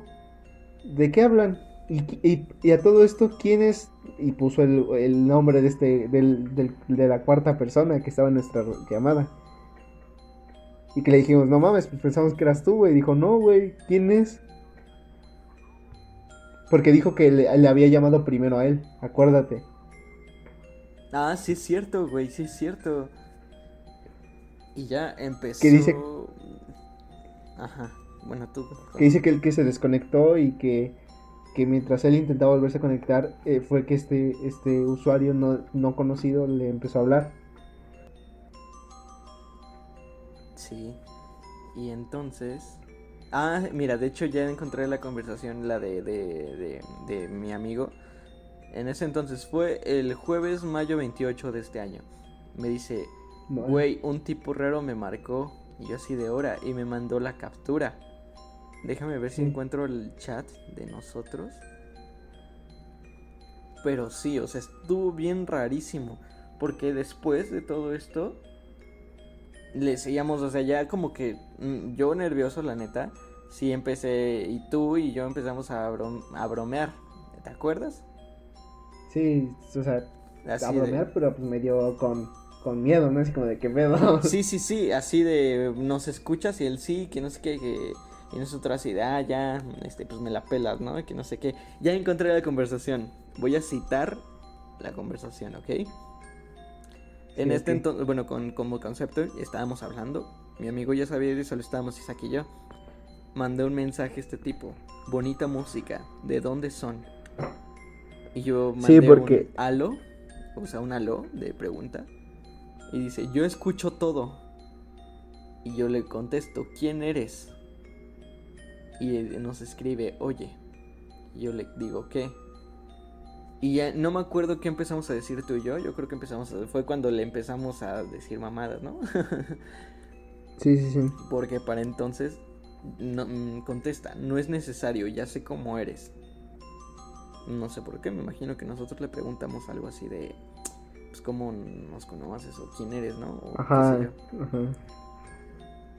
¿de qué hablan? Y, y, a todo esto, ¿quién es? Y puso el, el nombre de este, del, del, de la cuarta persona que estaba en nuestra llamada. Y que le dijimos, no mames, pues pensamos que eras tú, güey. Dijo, no, güey, ¿quién es? Porque dijo que le, le había llamado primero a él, acuérdate. Ah, sí es cierto, güey, sí es cierto. Y ya empezó. Que dice. Ajá, bueno, tú. Que dice que el que se desconectó y que, que mientras él intentaba volverse a conectar, eh, fue que este, este usuario no, no conocido le empezó a hablar. Sí. Y entonces. Ah, mira, de hecho ya encontré la conversación, la de, de, de, de mi amigo en ese entonces fue el jueves mayo 28 de este año. Me dice, güey, un tipo raro me marcó. Y yo así de hora. Y me mandó la captura. Déjame ver si encuentro el chat de nosotros. Pero sí, o sea, estuvo bien rarísimo. Porque después de todo esto, le seguíamos, o sea, ya como que mm, yo nervioso, la neta, sí empecé, y tú y yo empezamos a, a bromear. ¿Te acuerdas? Sí, o sea, a bromear, pero pues me dio con, con miedo, ¿no? Así como de que pedo. Sí, sí, sí, así de nos escuchas y él sí, que no sé qué, que y nosotros así de, ah, ya, este, pues me la pelas, ¿no? Que no sé qué. Ya encontré la conversación. Voy a citar la conversación, ¿ok? En este entonces, bueno, con, como concepto, estábamos hablando. Mi amigo ya sabía y solo estábamos Isaac y yo. Mandé un mensaje a este tipo. Bonita música. ¿De dónde son? Y yo mandé un aló, o sea, un aló de pregunta. Y dice, yo escucho todo. Y yo le contesto, ¿quién eres? Y nos escribe, oye. Y yo le digo, ¿qué? Y ya no me acuerdo qué empezamos a decir tú y yo. Yo creo que empezamos a... Fue cuando le empezamos a decir mamadas, ¿no? sí, sí, sí. Porque para entonces no, mm, contesta, no es necesario, ya sé cómo eres. No sé por qué, me imagino que nosotros le preguntamos algo así de, pues, ¿cómo nos conoces o quién eres, no? ajá,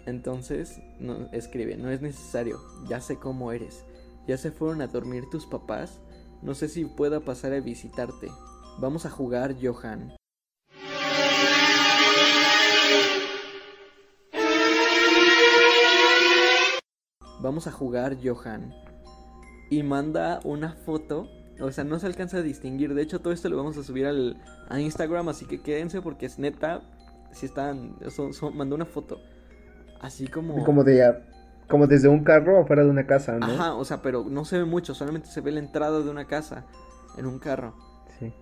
Entonces, no, escribe, no es necesario, ya sé cómo eres. Ya se fueron a dormir tus papás. No sé si pueda pasar a visitarte. Vamos a jugar, Johan. Vamos a jugar, Johan. Y manda una foto o sea, no se alcanza a distinguir. De hecho, todo esto lo vamos a subir al, a Instagram. Así que quédense porque es neta. Si están. Son, mandó una foto. Así como. Como de. Como desde un carro afuera de una casa, ¿no? Ajá, o sea, pero no se ve mucho. Solamente se ve la entrada de una casa. En un carro. Sí.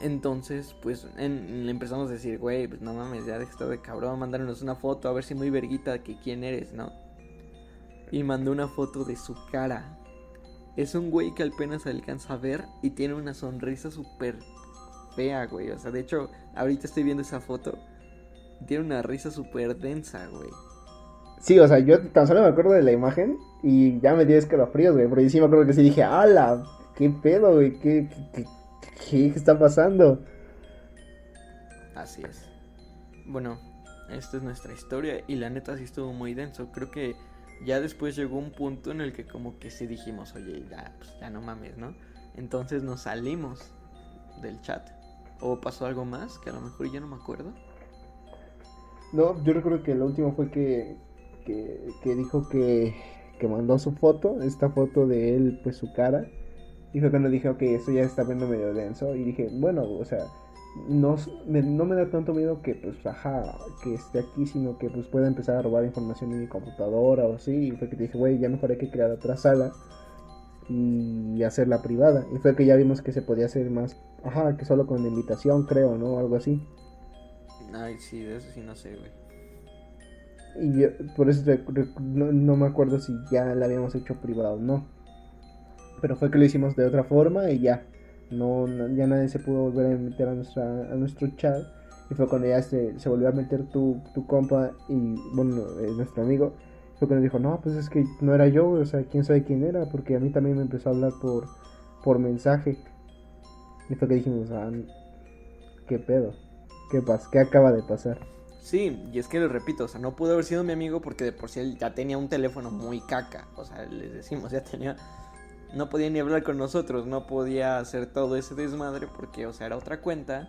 Entonces, pues le empezamos a decir, güey, pues no mames, ya de estar de cabrón, mándanos una foto, a ver si muy verguita que quién eres, ¿no? Y mandó una foto de su cara. Es un güey que apenas alcanza a ver y tiene una sonrisa súper fea, güey. O sea, de hecho, ahorita estoy viendo esa foto. Tiene una risa súper densa, güey. Sí, o sea, yo tan solo me acuerdo de la imagen y ya me dio escalofríos, güey. Porque sí me acuerdo que sí dije, ¡hala! ¿Qué pedo, güey? ¿Qué, qué, qué, qué está pasando? Así es. Bueno, esta es nuestra historia y la neta sí estuvo muy denso. Creo que ya después llegó un punto en el que como que sí dijimos, oye, ya, pues, ya no mames, ¿no? Entonces nos salimos del chat. ¿O pasó algo más que a lo mejor ya no me acuerdo? No, yo recuerdo que lo último fue que, que, dijo que, que mandó su foto, esta foto de él, pues su cara. Y fue cuando dije, ok, esto ya está viendo medio denso. Y dije, bueno, o sea, no me, no me da tanto miedo que pues ajá que esté aquí sino que pues pueda empezar a robar información en mi computadora o así y fue que dije güey ya mejor hay que crear otra sala y hacerla privada. Y fue que ya vimos que se podía hacer más, ajá, que solo con invitación, creo, ¿no? Algo así. Ay, sí, de eso sí no sé, güey. Y yo, por eso no, no me acuerdo si ya la habíamos hecho privada o no. Pero fue que lo hicimos de otra forma y ya. No, no- ya nadie se pudo volver a meter a, nuestra, a nuestro chat. Y fue cuando ya se, se volvió a meter tu, tu compa y, bueno, eh, nuestro amigo. Fue cuando dijo, no, pues es que no era yo, o sea, quién sabe quién era, porque a mí también me empezó a hablar por, por mensaje. Y fue que dijimos, ah, qué pedo, qué pas qué acaba de pasar. Sí, y es que les repito, o sea, no pudo haber sido mi amigo porque de por sí él ya tenía un teléfono muy caca. O sea, les decimos, ya tenía. No podía ni hablar con nosotros, no podía hacer todo ese desmadre porque, o sea, era otra cuenta.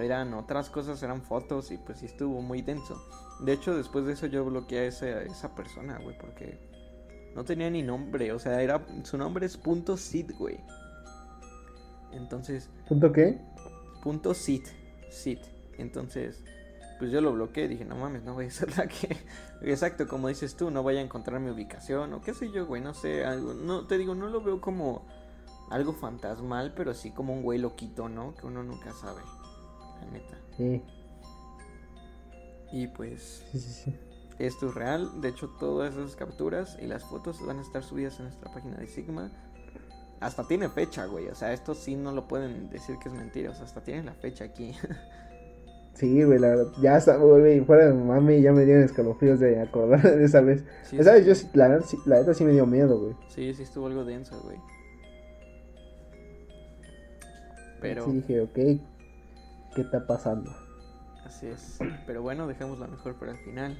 Eran otras cosas, eran fotos y pues sí estuvo muy denso. De hecho, después de eso yo bloqueé a esa, esa persona, güey, porque no tenía ni nombre. O sea, era su nombre es punto .sid, güey. Entonces, ¿Punto qué? punto sit, sit. Entonces, pues yo lo bloqueé, dije, no mames, no voy a ser la que... Exacto, como dices tú, no vaya a encontrar mi ubicación o qué sé yo, güey, no sé, algo... No, te digo, no lo veo como algo fantasmal, pero sí como un güey loquito, ¿no? Que uno nunca sabe, la neta. Sí, Y pues, sí, sí, sí. esto es real, de hecho todas esas capturas y las fotos van a estar subidas en nuestra página de Sigma. Hasta tiene fecha, güey, o sea, esto sí no lo pueden decir que es mentira, o sea, hasta tiene la fecha aquí. Sí, güey, la verdad, ya está, güey, fuera de mami, ya me dieron escalofríos de acordar de esa vez. Sí, Esa vez sí. yo, la la neta sí me dio miedo, güey. Sí, sí estuvo algo denso, güey. Pero, Sí dije, ok, ¿qué está pasando? así es. Pero bueno, dejamos la mejor para el final.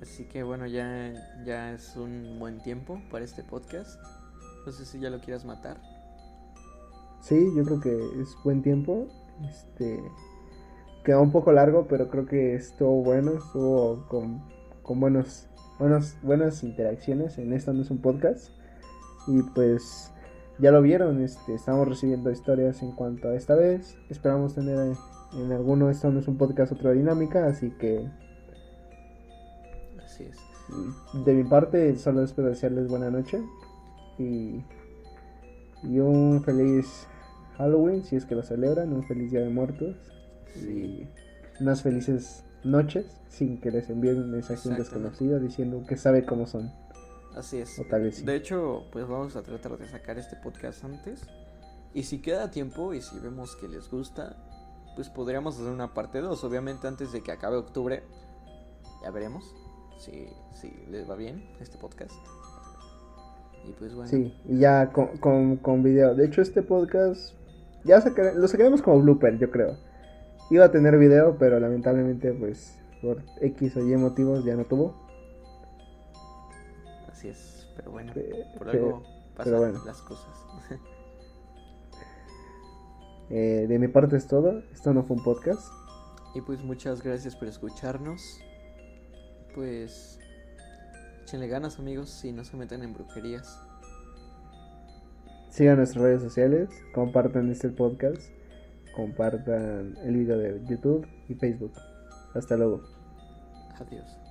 Así que bueno, ya, ya es un buen tiempo para este podcast. No sé si ya lo quieras matar. Sí, yo creo que es buen tiempo. Este quedó un poco largo, pero creo que estuvo bueno, estuvo con, con buenos, buenos, buenas interacciones. En esto no es un podcast. Y pues ya lo vieron, este, estamos recibiendo historias en cuanto a esta vez. Esperamos tener eh, en alguno, esto no es un podcast, otra dinámica, así que Así es. de mi parte solo espero desearles buena noche y, y un feliz Halloween si es que lo celebran, un feliz Día de Muertos Sí. y unas felices noches sin que les envíen un mensaje un desconocido diciendo que sabe cómo son. Así es. O tal vez sí. De hecho, pues vamos a tratar de sacar este podcast antes. Y si queda tiempo y si vemos que les gusta, pues podríamos hacer una parte 2. Obviamente antes de que acabe octubre. Ya veremos si, si les va bien este podcast. Y pues bueno. Sí, y ya con, con, con video. De hecho este podcast ya sacar- lo sacaremos como blooper, yo creo. Iba a tener video, pero lamentablemente pues por X o Y motivos ya no tuvo. Así es. Pero bueno, Pe- por pe- algo pasan pero bueno. las cosas. Eh, de mi parte es todo. Esto no fue un podcast. y pues muchas gracias por escucharnos. Pues. Échenle ganas, amigos, y no se metan en brujerías. Sigan nuestras redes sociales. Compartan este podcast. Compartan el video de YouTube y Facebook. Hasta luego. Adiós.